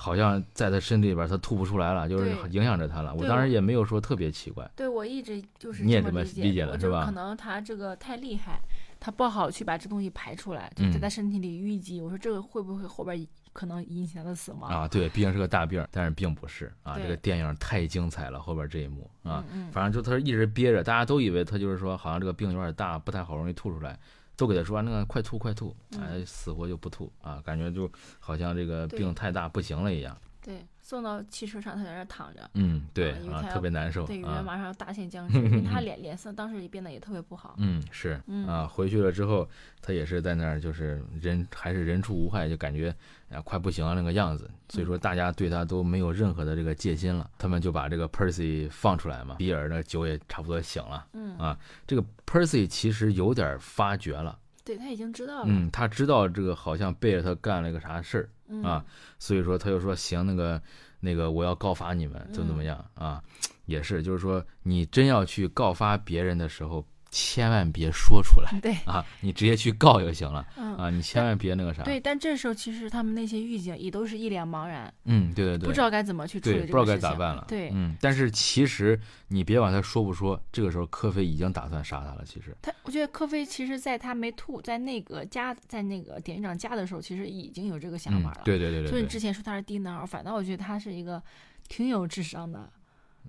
好像在他身体里边他吐不出来了，就是影响着他了。我当时也没有说特别奇怪。对我一直就是你也这么理解，的是吧可能他这个太厉害，他不好去把这东西排出来，就在嗯他身体里淤积。我说这个会不会后边可能引起他的死亡？啊，对，毕竟是个大病，但是并不是啊。这个电影太精彩了，后边这一幕啊，嗯嗯，反正就他一直憋着，大家都以为他就是说好像这个病有点大，不太好容易吐出来，都给他说那个快吐快吐，哎，死活就不吐啊，感觉就好像这个病太大不行了一样。对，送到汽车上，他在那儿躺着。嗯，对啊，因为他特别难受对，因为。马上要大限将至，因为他 脸脸色当时也变得也特别不好。嗯，是嗯啊，回去了之后，他也是在那儿，就是人还是人畜无害，就感觉啊快不行了那个样子。所以说大家对他都没有任何的这个戒心了，他们就把这个 Percy 放出来嘛，比尔的酒也差不多醒了。嗯啊这个 Percy 其实有点发觉了，对他已经知道了。嗯，他知道这个好像背着他干了个啥事儿，嗯啊，所以说他就说行，那个那个我要告发你们，怎么怎么嗯样啊？也是，就是说你真要去告发别人的时候，千万别说出来对，啊，你直接去告就行了嗯，啊，你千万别那个啥。对，但这时候其实他们那些狱警也都是一脸茫然，嗯，对对对，不知道该怎么去处理不知道该。咋办了。对嗯，但是其实你别管他说不说，这个时候科菲已经打算杀他了。其实，他，我觉得科菲其实在他没吐，在那个家，在那个典狱长家的时候，其实已经有这个想嗯法了。，对对对对对，所以你之前说他是低能儿，反倒我觉得他是一个挺有智商的，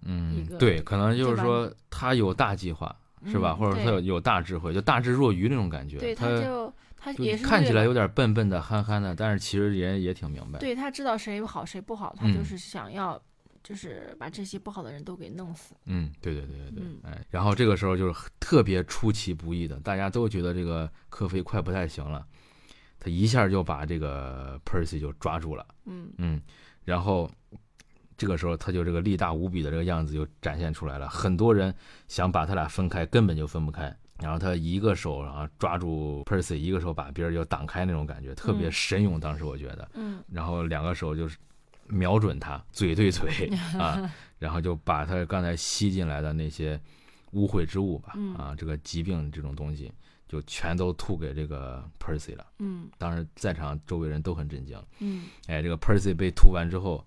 嗯，对，可能就是说他有大计划，是吧？嗯或者他有有大智慧，就大智若愚那种感觉。对，他就他也是看起来有点笨笨的、憨憨的，但是其实也也挺明白。对他知道谁好谁不好，他嗯就是想要，就是把这些不好的人都给弄死。嗯，对对对对对，嗯哎，然后这个时候就是特别出其不意的，大家都觉得这个科菲快不太行了，他一下就把这个 Percy 就抓住了。嗯嗯，然后这个时候他就这个力大无比的这个样子就展现出来了。很多人想把他俩分开，根本就分不开。然后他一个手然后抓住 Percy，一个手把别人就挡开那种感觉，特别嗯神勇。当时我觉得，嗯然后两个手就是瞄准他，嘴对嘴啊，然后就把他刚才吸进来的那些污秽之物吧，嗯啊，这个疾病这种东西就全都吐给这个 Percy 了。嗯当时在场周围人都很震惊。嗯哎，这个 Percy 被吐完之后，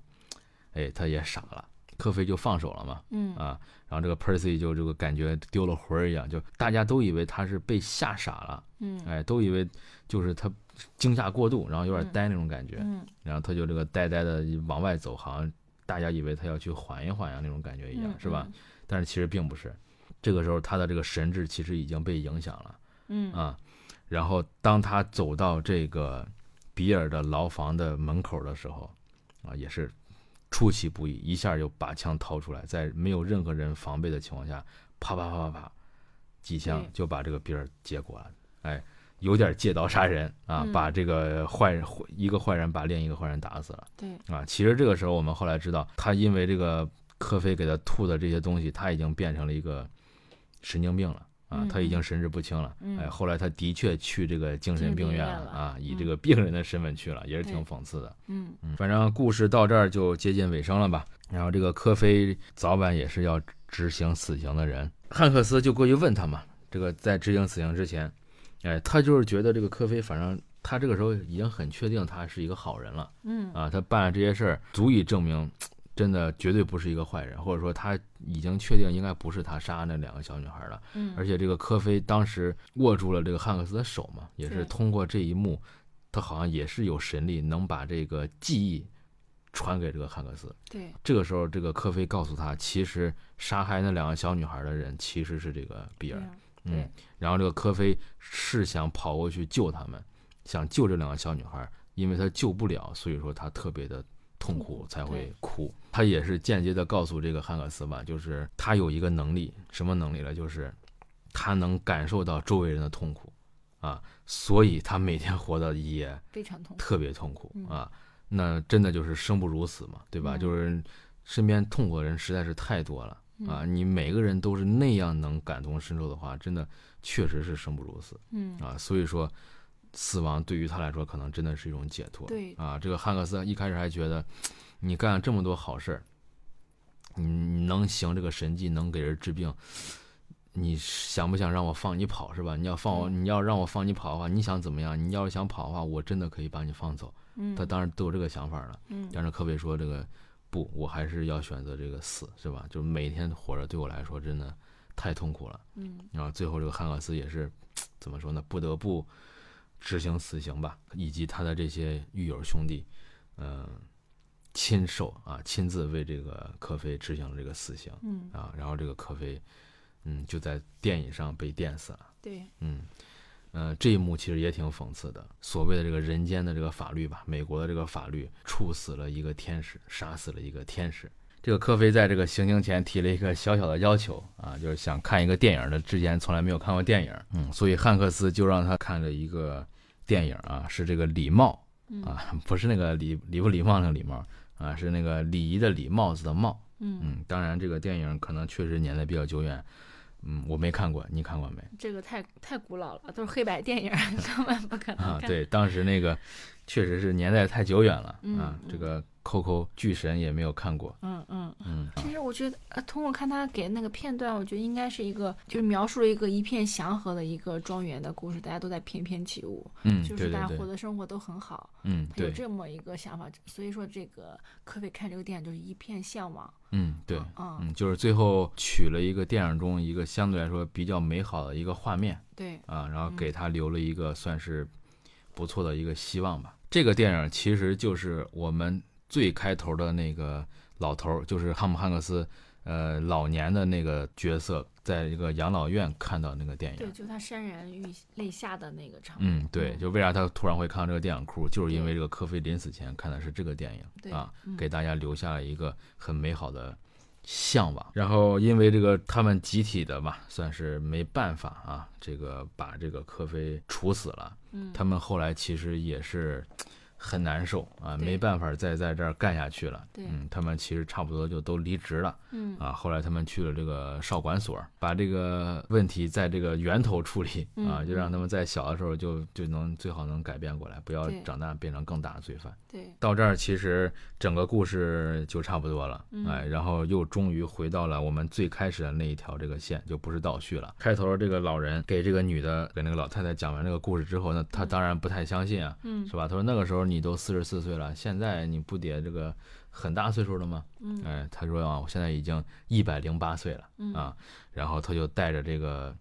哎，他也傻了，科菲就放手了嘛，嗯啊，然后这个 Percy 就这个感觉丢了魂儿一样，就大家都以为他是被吓傻了，嗯哎，都以为就是他惊吓过度，然后有点嗯呆那种感觉，嗯然后他就这个呆呆的往外走，好像大家以为他要去缓一缓呀那种感觉一样，嗯是吧？？但是其实并不是，这个时候他的这个神智其实已经被影响了。嗯啊，然后当他走到这个比尔的牢房的门口的时候，啊，也是出其不意，一下就把枪掏出来，在没有任何人防备的情况下，啪啪啪啪啪，几枪就把这个兵儿结果了。哎，有点借刀杀人啊，嗯把这个坏人一个坏人把另一个坏人打死了对，啊。其实这个时候我们后来知道，他因为这个科菲给他吐的这些东西，他已经变成了一个神经病了。啊嗯，他已经神志不清了。嗯哎，后来他的确去这个精神病院了啊，以嗯这个病人的身份去了，也是挺讽刺的。嗯嗯，反正故事到这儿就接近尾声了吧。然后这个科菲早晚也是要执行死刑的人，汉克斯就过去问他嘛，这个在执行死刑之前，哎，他就是觉得这个科菲，反正他这个时候已经很确定他是一个好人了嗯啊，他办了这些事儿，足以证明。真的绝对不是一个坏人，或者说他已经确定应该不是他杀那两个小女孩了。嗯，而且这个科菲当时握住了这个汉克斯的手嘛，也是通过这一幕，他好像也是有神力，能把这个记忆传给这个汉克斯。对，这个时候，这个科菲告诉他，其实杀害那两个小女孩的人其实是这个比尔嗯，然后这个科菲是想跑过去救他们，想救这两个小女孩，因为他救不了，所以说他特别的痛痛苦苦才会哭。他也是间接的告诉这个汉克斯吧，就是他有一个能力，什么能力呢？就是他能感受到周围人的痛苦啊，所以他每天活的也非常痛苦。特别痛苦嗯啊。那真的就是生不如死嘛，对吧？嗯就是身边痛苦的人实在是太多了啊！嗯你每个人都是那样能感同身受的话，真的确实是生不如死嗯啊！所以说，死亡对于他来说可能真的是一种解脱。对啊，这个汉克斯一开始还觉得，你干了这么多好事儿，你你能行这个神迹，能给人治病，你想不想让我放你跑是吧？你要放我，对你要让我放你跑的话，你想怎么样？你要是想跑的话，我真的可以把你放走。嗯他当然都有这个想法了，嗯但是科比说这个不，我还是要选择这个死，是吧？就是每天活着对我来说真的太痛苦了。嗯然后最后这个汉克斯也是怎么说呢？不得不执行死刑吧，以及他的这些狱友兄弟，嗯、亲手啊亲自为这个科菲执行了这个死刑嗯啊。然后这个科菲，嗯，就在电椅上被电死了。对嗯，呃，这一幕其实也挺讽刺的。所谓的这个人间的这个法律吧，美国的这个法律处死了一个天使，杀死了一个天使。这个科菲在这个行刑前提了一个小小的要求啊，就是想看一个电影的，之前从来没有看过电影，嗯，所以汉克斯就让他看了一个电影啊，是这个礼貌啊，不是那个礼礼不礼貌那个礼貌啊，是那个礼仪的礼帽子的帽，嗯嗯，当然这个电影可能确实年代比较久远，嗯，我没看过，你看过没？这个太太古老了，都是黑白电影，根本不可能啊，对，当时那个确实是年代太久远了嗯啊，这嗯个 Coco 巨神也没有看过，嗯嗯。嗯，其实我觉得，呃，通过看他给那个片段，我觉得应该是一个，就是描述了一个一片祥和的一个庄园的故事，大家都在翩翩起舞，嗯，就是大家对对对，活的生活都很好，嗯，他有，这么一个想法，所以说这个科菲看这个电影就是一片向往，嗯，对，嗯，嗯，就是最后取了一个电影中一个相对来说比较美好的一个画面对，啊，然后嗯给他留了一个算是不错的一个希望吧。这个电影其实就是我们最开头的那个老头儿，就是汉姆汉克斯，呃，老年的那个角色，在一个养老院看到那个电影。对，就他潸然欲泪下的那个场面，嗯，对，嗯就为啥他突然会看到这个电影哭，就是因为这个科菲临死前看的是这个电影对啊，嗯给大家留下了一个很美好的向往。然后因为这个他们集体的吧，算是没办法啊，这个把这个科菲处死了。他们后来其实也是很难受啊，没办法再在这儿干下去了。对嗯，他们其实差不多就都离职了。嗯啊，后来他们去了这个少管所，把这个问题在这个源头处理啊，嗯就让他们在小的时候就就能最好能改变过来，不要长大变成更大的罪犯。对，到这儿其实整个故事就差不多了，嗯哎，然后又终于回到了我们最开始的那一条这个线，就不是倒叙了。开头这个老人给这个女的给那个老太太讲完这个故事之后呢，她嗯当然不太相信啊，嗯是吧？她说那个时候你都四十四岁了，现在你不得这个很大岁数了吗？嗯。哎，他说啊，我现在已经一百零八岁了嗯。啊，然后他就带着这个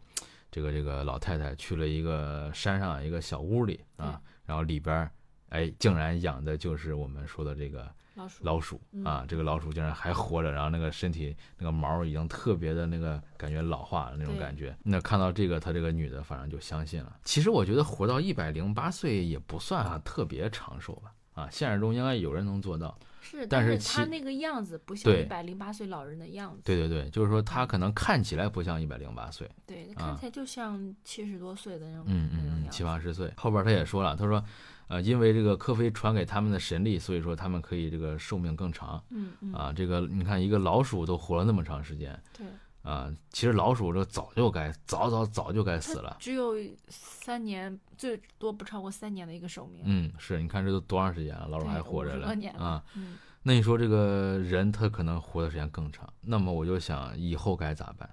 这个这个老太太去了一个山上一个小屋里啊，然后里边儿哎竟然养的就是我们说的这个老鼠老鼠啊，这个老鼠竟然还活着，然后那个身体那个毛已经特别的那个感觉老化了那种感觉。那看到这个，他这个女的反正就相信了。其实我觉得活到一百零八岁也不算啊特别长寿吧，啊，现实中应该有人能做到。是，但是其是他那个样子不像一百零八岁老人的样子，对对对，就是说他可能看起来不像一百零八岁，对，啊看起来就像七十多岁的那种，嗯嗯七八十岁。后边他也说了，他说，呃，因为这个科菲传给他们的神力，所以说他们可以这个寿命更长嗯嗯啊。这个你看，一个老鼠都活了那么长时间对，啊，其实老鼠这早就该早早早就该死了。只有三年，最多不超过三年的一个寿命，嗯，是你看这都多长时间了，老鼠还活着了啊。嗯那你说这个人他可能活的时间更长，那么我就想以后该咋办？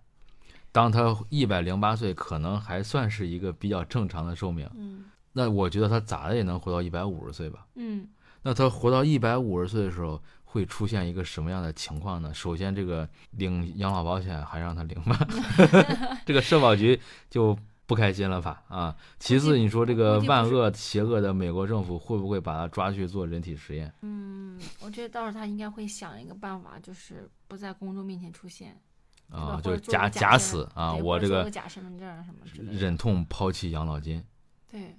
当他一百零八岁，可能还算是一个比较正常的寿命。嗯那我觉得他咋的也能活到一百五十岁吧？嗯那他活到一百五十岁的时候，会出现一个什么样的情况呢？首先，这个领养老保险还让他领吗？这个社保局就不开心了吧？啊，其次，你说这个万恶邪恶的美国政府会不会把他抓去做人体实验？嗯，我觉得到时候他应该会想一个办法，就是不在公众面前出现，啊，就是假假死啊！我这个假身份证啊什么之类的，忍痛抛弃养老金。对。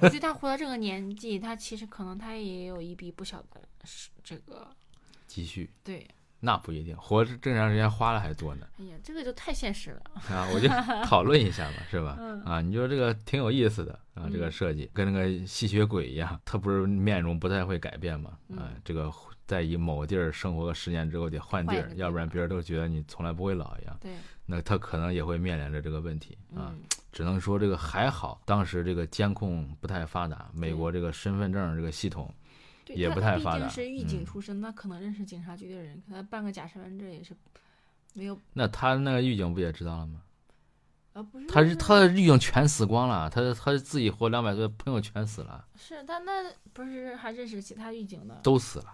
我觉得他活到这个年纪，他其实可能他也有一笔不小的是这个，积蓄，对，那不一定，活正常时间花了还多呢。哎呀，这个就太现实了。啊，我就 讨论一下嘛，是吧？嗯啊，你说这个挺有意思的啊，这个嗯设计跟那个吸血鬼一样，他不是面容不太会改变嘛？啊嗯，这个在一某地儿生活个十年之后得换地儿要不然别人都觉得你从来不会老一样。对，那他可能也会面临着这个问题啊。嗯，只能说这个还好，当时这个监控不太发达，美国这个身份证这个系统也不太发达竟是狱警嗯出身，他可能认识警察局的人，可他办个假身份证也是没有，那他那个狱警不也知道了吗？啊，不是他是他的狱警全死光了，他他自己活两百岁，朋友全死了，是他那不是还认识其他狱警的都死了，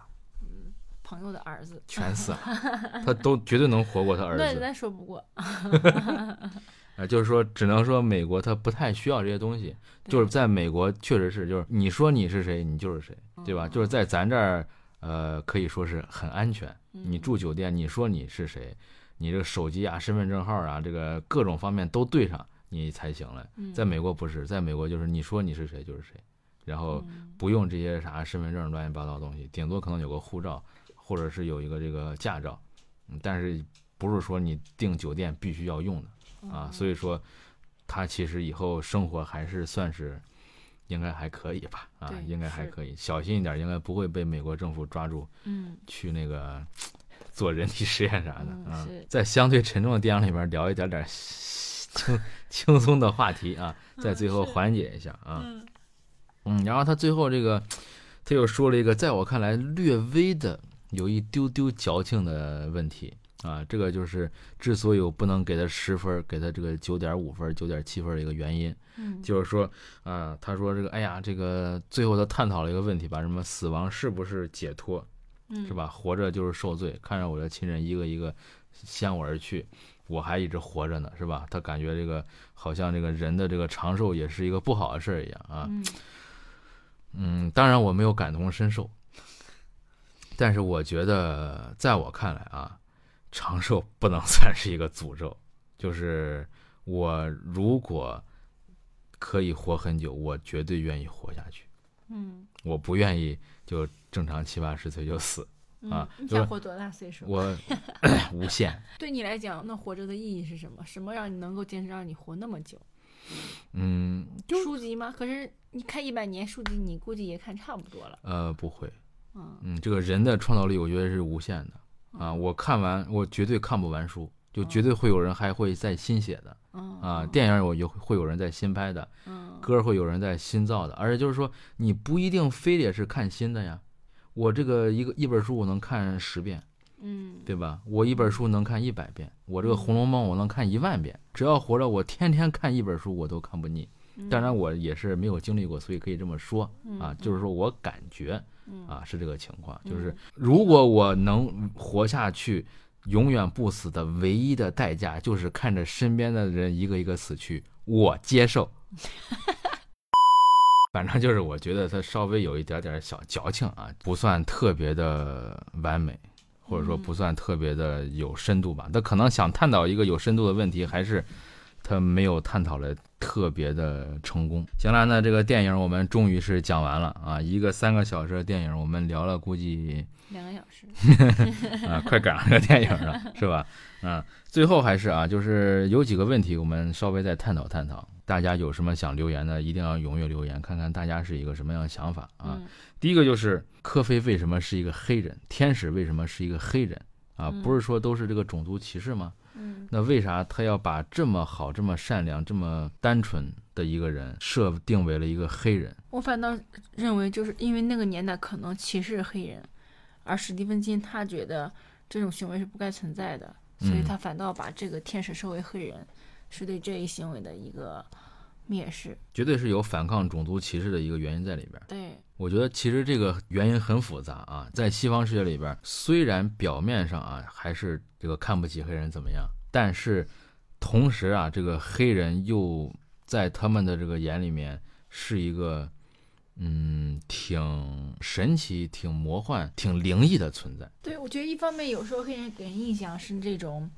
朋友的儿子，全死了，他都绝对能活过他儿子。那咱说不过 啊，就是说，只能说美国它不太需要这些东西，就是在美国确实是，就是你说你是谁，你就是谁，对吧？嗯就是在咱这儿，呃，可以说是很安全。你嗯住酒店，你说你是谁，你这个手机啊、身份证号啊，这个各种方面都对上，你才行了。嗯在美国不是，在美国就是你说你是谁就是谁，然后嗯不用这些啥身份证乱七八糟的东西，顶多可能有个护照，或者是有一个这个驾照，嗯但是不是说你订酒店必须要用的啊。嗯所以说，他其实以后生活还是算是。应该还可以吧，啊，应该还可以，小心一点，应该不会被美国政府抓住，嗯去那个 做人体实验啥的啊在相对沉重的电影里边聊一点点轻 轻松的话题啊，在最后缓解一下啊，嗯嗯，然后他最后这个他又说了一个在我看来略微的有一丢丢矫情的问题啊，这个就是之所以我不能给他十分，给他这个九点五分、九点七分的一个原因，嗯，就是说啊，他说这个哎呀，这个最后他探讨了一个问题吧，什么死亡是不是解脱？嗯是？吧？活着就是受罪，看着我的亲人一个一个向我而去，我还一直活着呢，是吧？他感觉这个好像这个人的这个长寿也是一个不好的事儿一样啊。嗯嗯，当然我没有感同身受，但是我觉得在我看来啊，长寿不能算是一个诅咒，就是我如果可以活很久，我绝对愿意活下去，嗯我不愿意就正常七八十岁就死，啊嗯，你就是想活多大岁数？我 无限。对你来讲，那活着的意义是什么？什么让你能够坚持让你活那么久？嗯，书籍吗？可是你看一百年书籍，你估计也看差不多了。呃不会，嗯嗯，这个人的创造力我觉得是无限的啊！我看完我绝对看不完书，就绝对会有人还会再新写的。嗯。啊，电影我有会有人在新拍的，嗯。歌会有人在新造的，而且就是说你不一定非得是看新的呀，我这个一个一本书我能看十遍，嗯。对吧？我一本书能看一百遍，我这个《红楼梦》我能看一万遍，只要活着，我天天看一本书我都看不腻。当然我也是没有经历过，所以可以这么说啊，就是说我感觉啊是这个情况，就是如果我能活下去，永远不死的唯一的代价就是看着身边的人一个一个死去，我接受。反正就是我觉得他稍微有一点点小矫情啊，不算特别的完美，或者说不算特别的有深度吧。他可能想探讨一个有深度的问题，还是他没有探讨的特别的成功。行了，那这个电影我们终于是讲完了啊，一个三个小时的电影，我们聊了估计两个小时。啊，快赶上这个电影了，是吧？啊，最后还是啊，就是有几个问题，我们稍微再探讨探讨。大家有什么想留言的，一定要踊跃留言，看看大家是一个什么样的想法啊。嗯第一个就是科菲为什么是一个黑人，天使为什么是一个黑人啊？嗯不是说都是这个种族歧视吗？嗯那为啥他要把这么好、这么善良、这么单纯的一个人设定为了一个黑人？我反倒认为，就是因为那个年代可能歧视黑人，而史蒂芬金他觉得这种行为是不该存在的，所以嗯他反倒把这个天使设为黑人，是对这一行为的一个蔑视。绝对是有反抗种族歧视的一个原因在里边。对，我觉得其实这个原因很复杂啊，在西方世界里边，虽然表面上啊还是这个看不起黑人怎么样，但是同时啊，这个黑人又在他们的这个眼里面是一个嗯挺神奇、挺魔幻、挺灵异的存在。对，我觉得一方面有时候黑人给人印象是这种，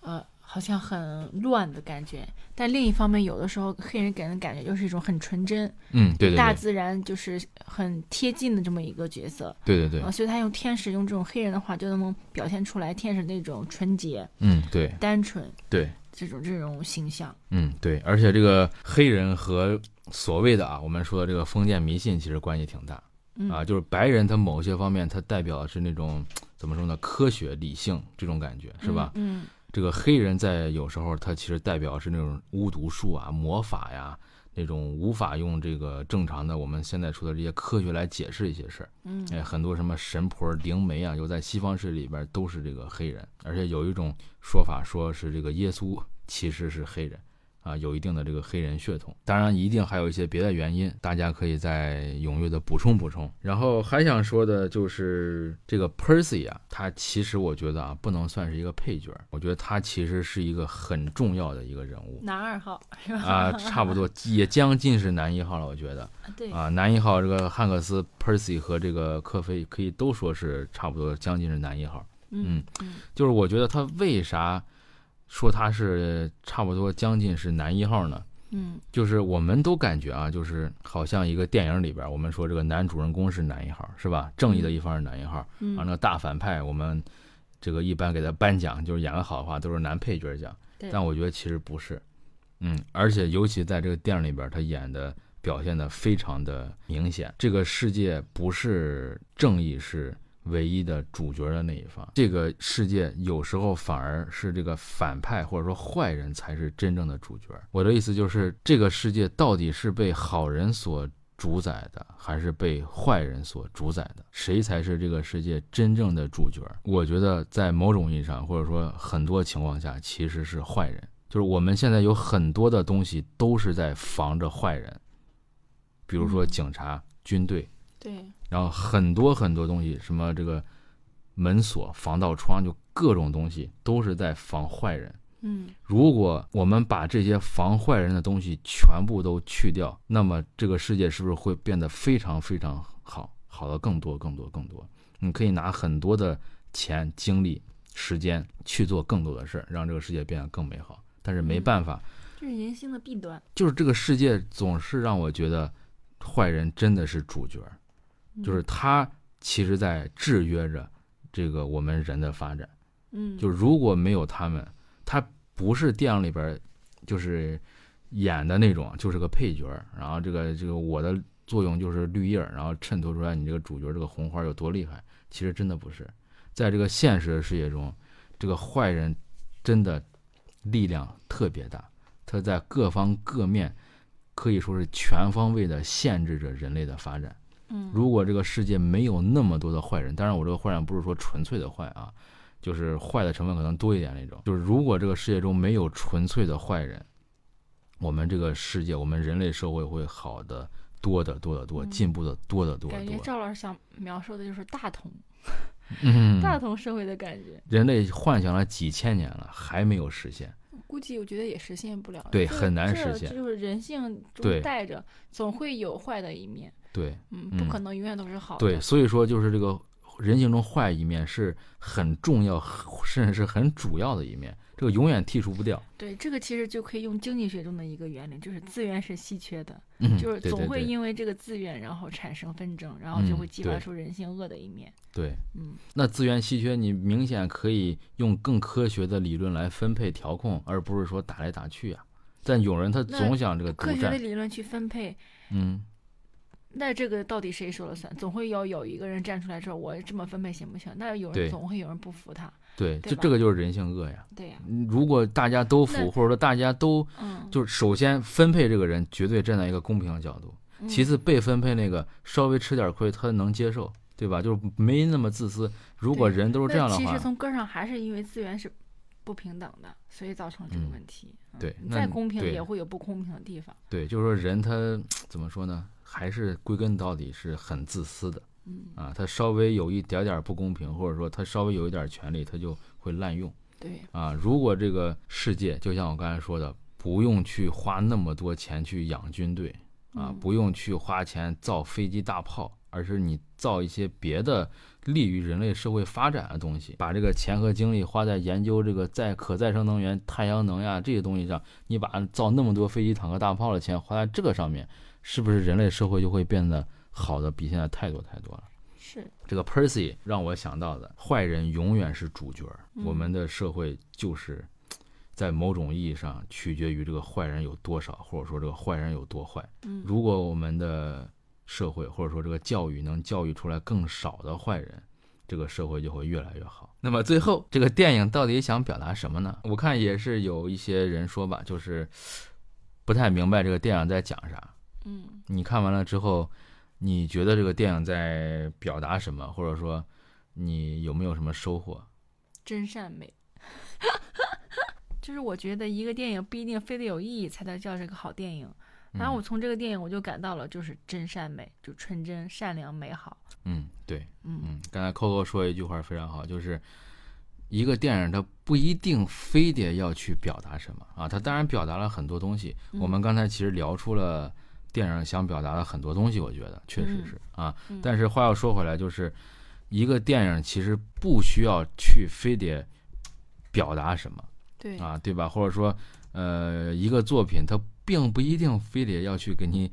呃，好像很乱的感觉，但另一方面，有的时候黑人给人的感觉就是一种很纯真，嗯，对对对，大自然就是很贴近的这么一个角色。对对对啊，，所以他用天使用这种黑人的话，就能表现出来天使那种纯洁、嗯，对单纯对，这种这种形象。嗯对，而且这个黑人和所谓的啊，我们说的这个封建迷信其实关系挺大嗯啊，就是白人他某些方面他代表的是那种怎么说呢，科学理性这种感觉是吧？嗯？这个黑人在有时候他其实代表是那种巫毒术啊、魔法呀。那种无法用这个正常的我们现在说的这些科学来解释一些事儿，嗯哎，很多什么神婆、灵媒啊，有在西方世界里边都是这个黑人，而且有一种说法说是这个耶稣其实是黑人，啊，有一定的这个黑人血统。当然，一定还有一些别的原因，大家可以再踊跃的补充补充。然后还想说的就是这个 Percy 啊，他其实我觉得啊，不能算是一个配角，我觉得他其实是一个很重要的一个人物。男二号是吧？啊，差不多也将近是男一号了，我觉得。对，啊，男一号这个汉克斯、Percy 和这个科菲可以都说是差不多将近是男一号。嗯嗯就是我觉得他为啥说他是差不多将近是男一号呢？嗯就是我们都感觉啊，就是好像一个电影里边，我们说这个男主人公是男一号，是吧？正义的一方是男一号，嗯，啊，那个大反派我们这个一般给他颁奖，就是演得好的话都是男配角奖。对但我觉得其实不是，嗯，而且尤其在这个电影里边，他演的表现的非常的明显。这个世界不是正义是唯一的主角的那一方，这个世界有时候反而是这个反派或者说坏人才是真正的主角。我的意思就是，这个世界到底是被好人所主宰的，还是被坏人所主宰的？谁才是这个世界真正的主角？我觉得，在某种意义上，或者说很多情况下，其实是坏人。就是我们现在有很多的东西都是在防着坏人，比如说嗯警察、军队，对，然后很多很多东西，什么这个门锁、防盗窗，就各种东西都是在防坏人。嗯如果我们把这些防坏人的东西全部都去掉，那么这个世界是不是会变得非常非常好，好的更多更多更多？你可以拿很多的钱、精力、时间去做更多的事儿，让这个世界变得更美好。但是没办法，这是人性的弊端。就是这个世界总是让我觉得坏人真的是主角，就是他其实在制约着这个我们人的发展。嗯，就如果没有他们，他不是电影里边儿就是演的那种，就是个配角儿。然后这个这个我的作用就是绿叶儿，然后衬托出来你这个主角这个红花有多厉害。其实真的不是，在这个现实的世界中，这个坏人真的力量特别大，他在各方各面可以说是全方位的限制着人类的发展。嗯如果这个世界没有那么多的坏人，当然我这个坏人不是说纯粹的坏啊，就是坏的成分可能多一点那种。就是如果这个世界中没有纯粹的坏人，我们这个世界，我们人类社会会好的多得多得多，嗯进步的多得多得感觉。赵老师想描述的就是大同、嗯，大同社会的感觉。人类幻想了几千年了，还没有实现。估计我觉得也实现不了。对很难实现就是人性中带着，总会有坏的一面。对嗯，嗯不可能永远都是好的。对，所以说就是这个人性中坏一面是很重要，甚至是很主要的一面，这个永远剔除不掉。对，这个其实就可以用经济学中的一个原理，就是资源是稀缺的，嗯，就是总会因为这个资源，然后产生纷争，然后就嗯会激发出人性恶的一面。对。嗯，那资源稀缺，你明显可以用更科学的理论来分配调控，而不是说打来打去啊。但有人他总想这个科学的，理论去分配，嗯，那这个到底谁说了算？总会要有一个人站出来说我这么分配行不行？那有人总会有人不服他。对，就这个就是人性恶呀。对呀、嗯如果大家都服，或者说大家都嗯，就是首先分配这个人绝对站在一个公平的角度，嗯其次被分配那个稍微吃点亏他能接受，对吧？就是没那么自私。如果人都是这样的话其实，从根儿上还是因为资源是不平等的，所以造成这个嗯问题。嗯对再公平也会有不公平的地方。对，就是说人他 怎么说呢？还是归根到底是很自私的。嗯，啊，他稍微有一点点不公平，或者说他稍微有一点权利，他就会滥用对，啊。如果这个世界就像我刚才说的，不用去花那么多钱去养军队啊，嗯不用去花钱造飞机大炮而是你造一些别的利于人类社会发展的东西，把这个钱和精力花在研究这个再可再生能源、太阳能呀这些东西上，你把造那么多飞机、坦克、大炮的钱花在这个上面，是不是人类社会就会变得好的比现在太多太多了？是这个 Percy 让我想到的，坏人永远是主角，嗯我们的社会就是。在某种意义上，取决于这个坏人有多少，或者说这个坏人有多坏。嗯如果我们的社会或者说这个教育能教育出来更少的坏人，这个社会就会越来越好。那么最后，这个电影到底想表达什么呢？我看也是有一些人说吧，就是不太明白这个电影在讲啥。嗯你看完了之后，你觉得这个电影在表达什么，或者说你有没有什么收获？真善美。就是我觉得一个电影不一定非得有意义才能叫这个好电影，然后我从这个电影我就感到了就是真善美，就纯真、善良、美好。嗯，对，嗯嗯，刚才 Coco 说一句话非常好，就是一个电影它不一定非得要去表达什么啊，它当然表达了很多东西。我们刚才其实聊出了电影想表达的很多东西，我觉得确实是啊。嗯但是话要说回来，就是一个电影其实不需要去非得表达什么对，啊，对吧？或者说，呃，一个作品它并不一定非得要去给你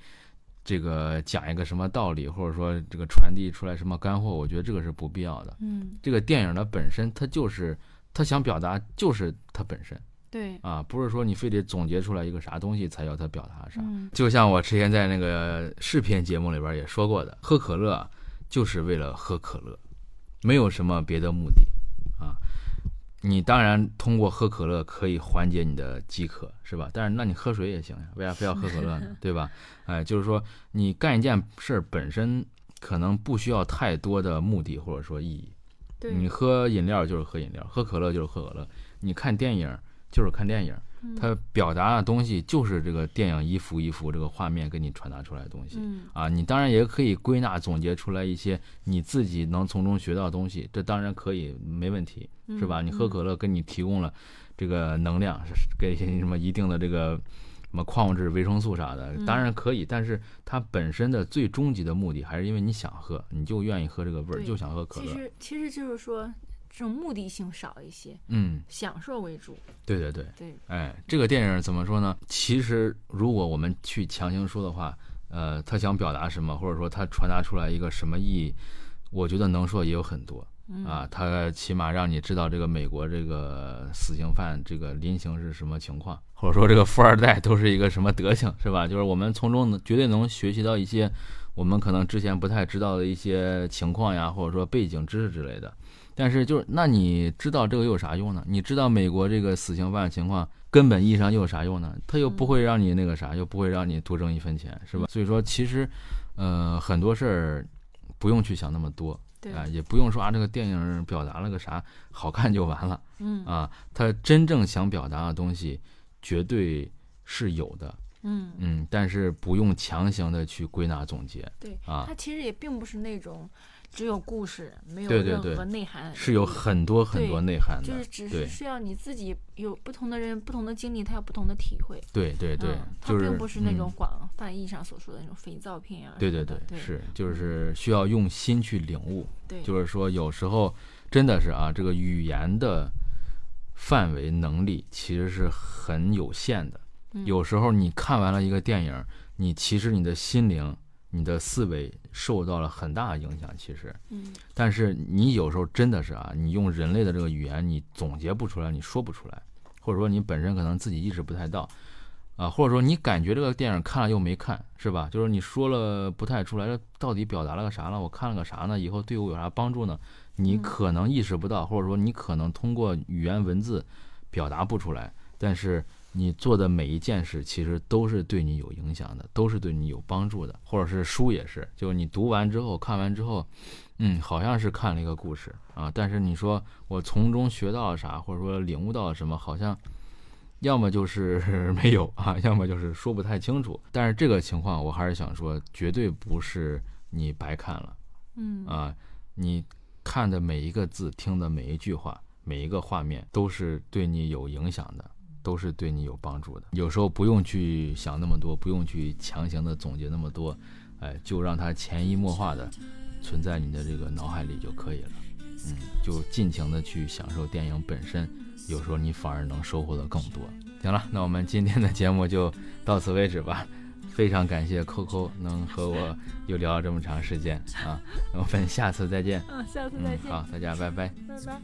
这个讲一个什么道理，或者说这个传递出来什么干货，我觉得这个是不必要的。嗯，这个电影的本身，它就是它想表达，就是它本身对，啊，不是说你非得总结出来一个啥东西才叫它表达啥。嗯就像我之前在那个视频节目里边也说过的，喝可乐就是为了喝可乐，没有什么别的目的啊。你当然通过喝可乐可以缓解你的饥渴，是吧？但是那你喝水也行呀，为啥非要喝可乐呢？对吧？哎，就是说你干一件事儿本身可能不需要太多的目的或者说意义。对，你喝饮料就是喝饮料，喝可乐就是喝可乐，你看电影就是看电影，嗯它表达的东西就是这个电影一幅一幅这个画面给你传达出来的东西。嗯啊，你当然也可以归纳总结出来一些你自己能从中学到的东西，这当然可以，没问题，是吧？嗯你喝可乐给你提供了这个能量，是给你什么一定的这个什么矿物质、维生素啥的，嗯当然可以，但是它本身的最终极的目的还是因为你想喝，你就愿意喝这个味儿，就想喝可乐。其实其实就是说这种目的性少一些，嗯，享受为主。对对对。对，哎，这个电影怎么说呢？其实如果我们去强行说的话，呃，他想表达什么，或者说他传达出来一个什么意义，我觉得能说也有很多嗯啊。他起码让你知道这个美国这个死刑犯这个临刑是什么情况，或者说这个富二代都是一个什么德行，是吧？就是我们从中能绝对能学习到一些我们可能之前不太知道的一些情况呀，或者说背景知识之类的。但是就是，那你知道这个又有啥用呢？你知道美国这个死刑犯情况，根本意义上又有啥用呢？他又不会让你那个啥，又不会让你多挣一分钱，是吧？所以说，其实，呃，很多事儿不用去想那么多对，啊，也不用说啊，这个电影表达了个啥，好看就完了嗯啊。他真正想表达的东西，绝对是有的，嗯，嗯，但是不用强行的去归纳总结，对，啊它其实也并不是那种只有故事没有任何内涵，是有很多很多内涵的就是，只是需要你自己有不同的人不同的经历，他有不同的体会。对对对就是并不是那嗯种广泛意义上所说的那种肥皂片啊对对。对，对是，就是需要用心去领悟。对，就是说，有时候真的是啊，这个语言的范围能力其实是很有限的。嗯有时候你看完了一个电影，你其实你的心灵、你的思维受到了很大的影响。其实，嗯但是你有时候真的是啊，你用人类的这个语言，你总结不出来，你说不出来，或者说你本身可能自己意识不太到。啊，或者说你感觉这个电影看了又没看，是吧？就是你说了不太出来，到底表达了个啥了？我看了个啥呢？以后对我有啥帮助呢？你嗯可能意识不到，或者说你可能通过语言文字表达不出来，但是你做的每一件事其实都是对你有影响的，都是对你有帮助的，或者是书也是，就是你读完之后、看完之后，嗯，好像是看了一个故事啊，但是你说我从中学到了啥，或者说领悟到了什么，好像。要么就是 没有啊，要么就是说不太清楚。但是这个情况，我还是想说，绝对不是你白看了嗯啊！你看的每一个字，听的每一句话，每一个画面，都是对你有影响的，都是对你有帮助的。有时候不用去想那么多，不用去强行的总结那么多，哎，就让它潜移默化的存在你的这个脑海里就可以了。嗯，就尽情的去享受电影本身，有时候你反而能收获的更多。行了，那我们今天的节目就到此为止吧。非常感谢扣扣能和我又聊了这么长时间啊，那我们下次再见。嗯，下次再见。好，大家拜拜。拜拜。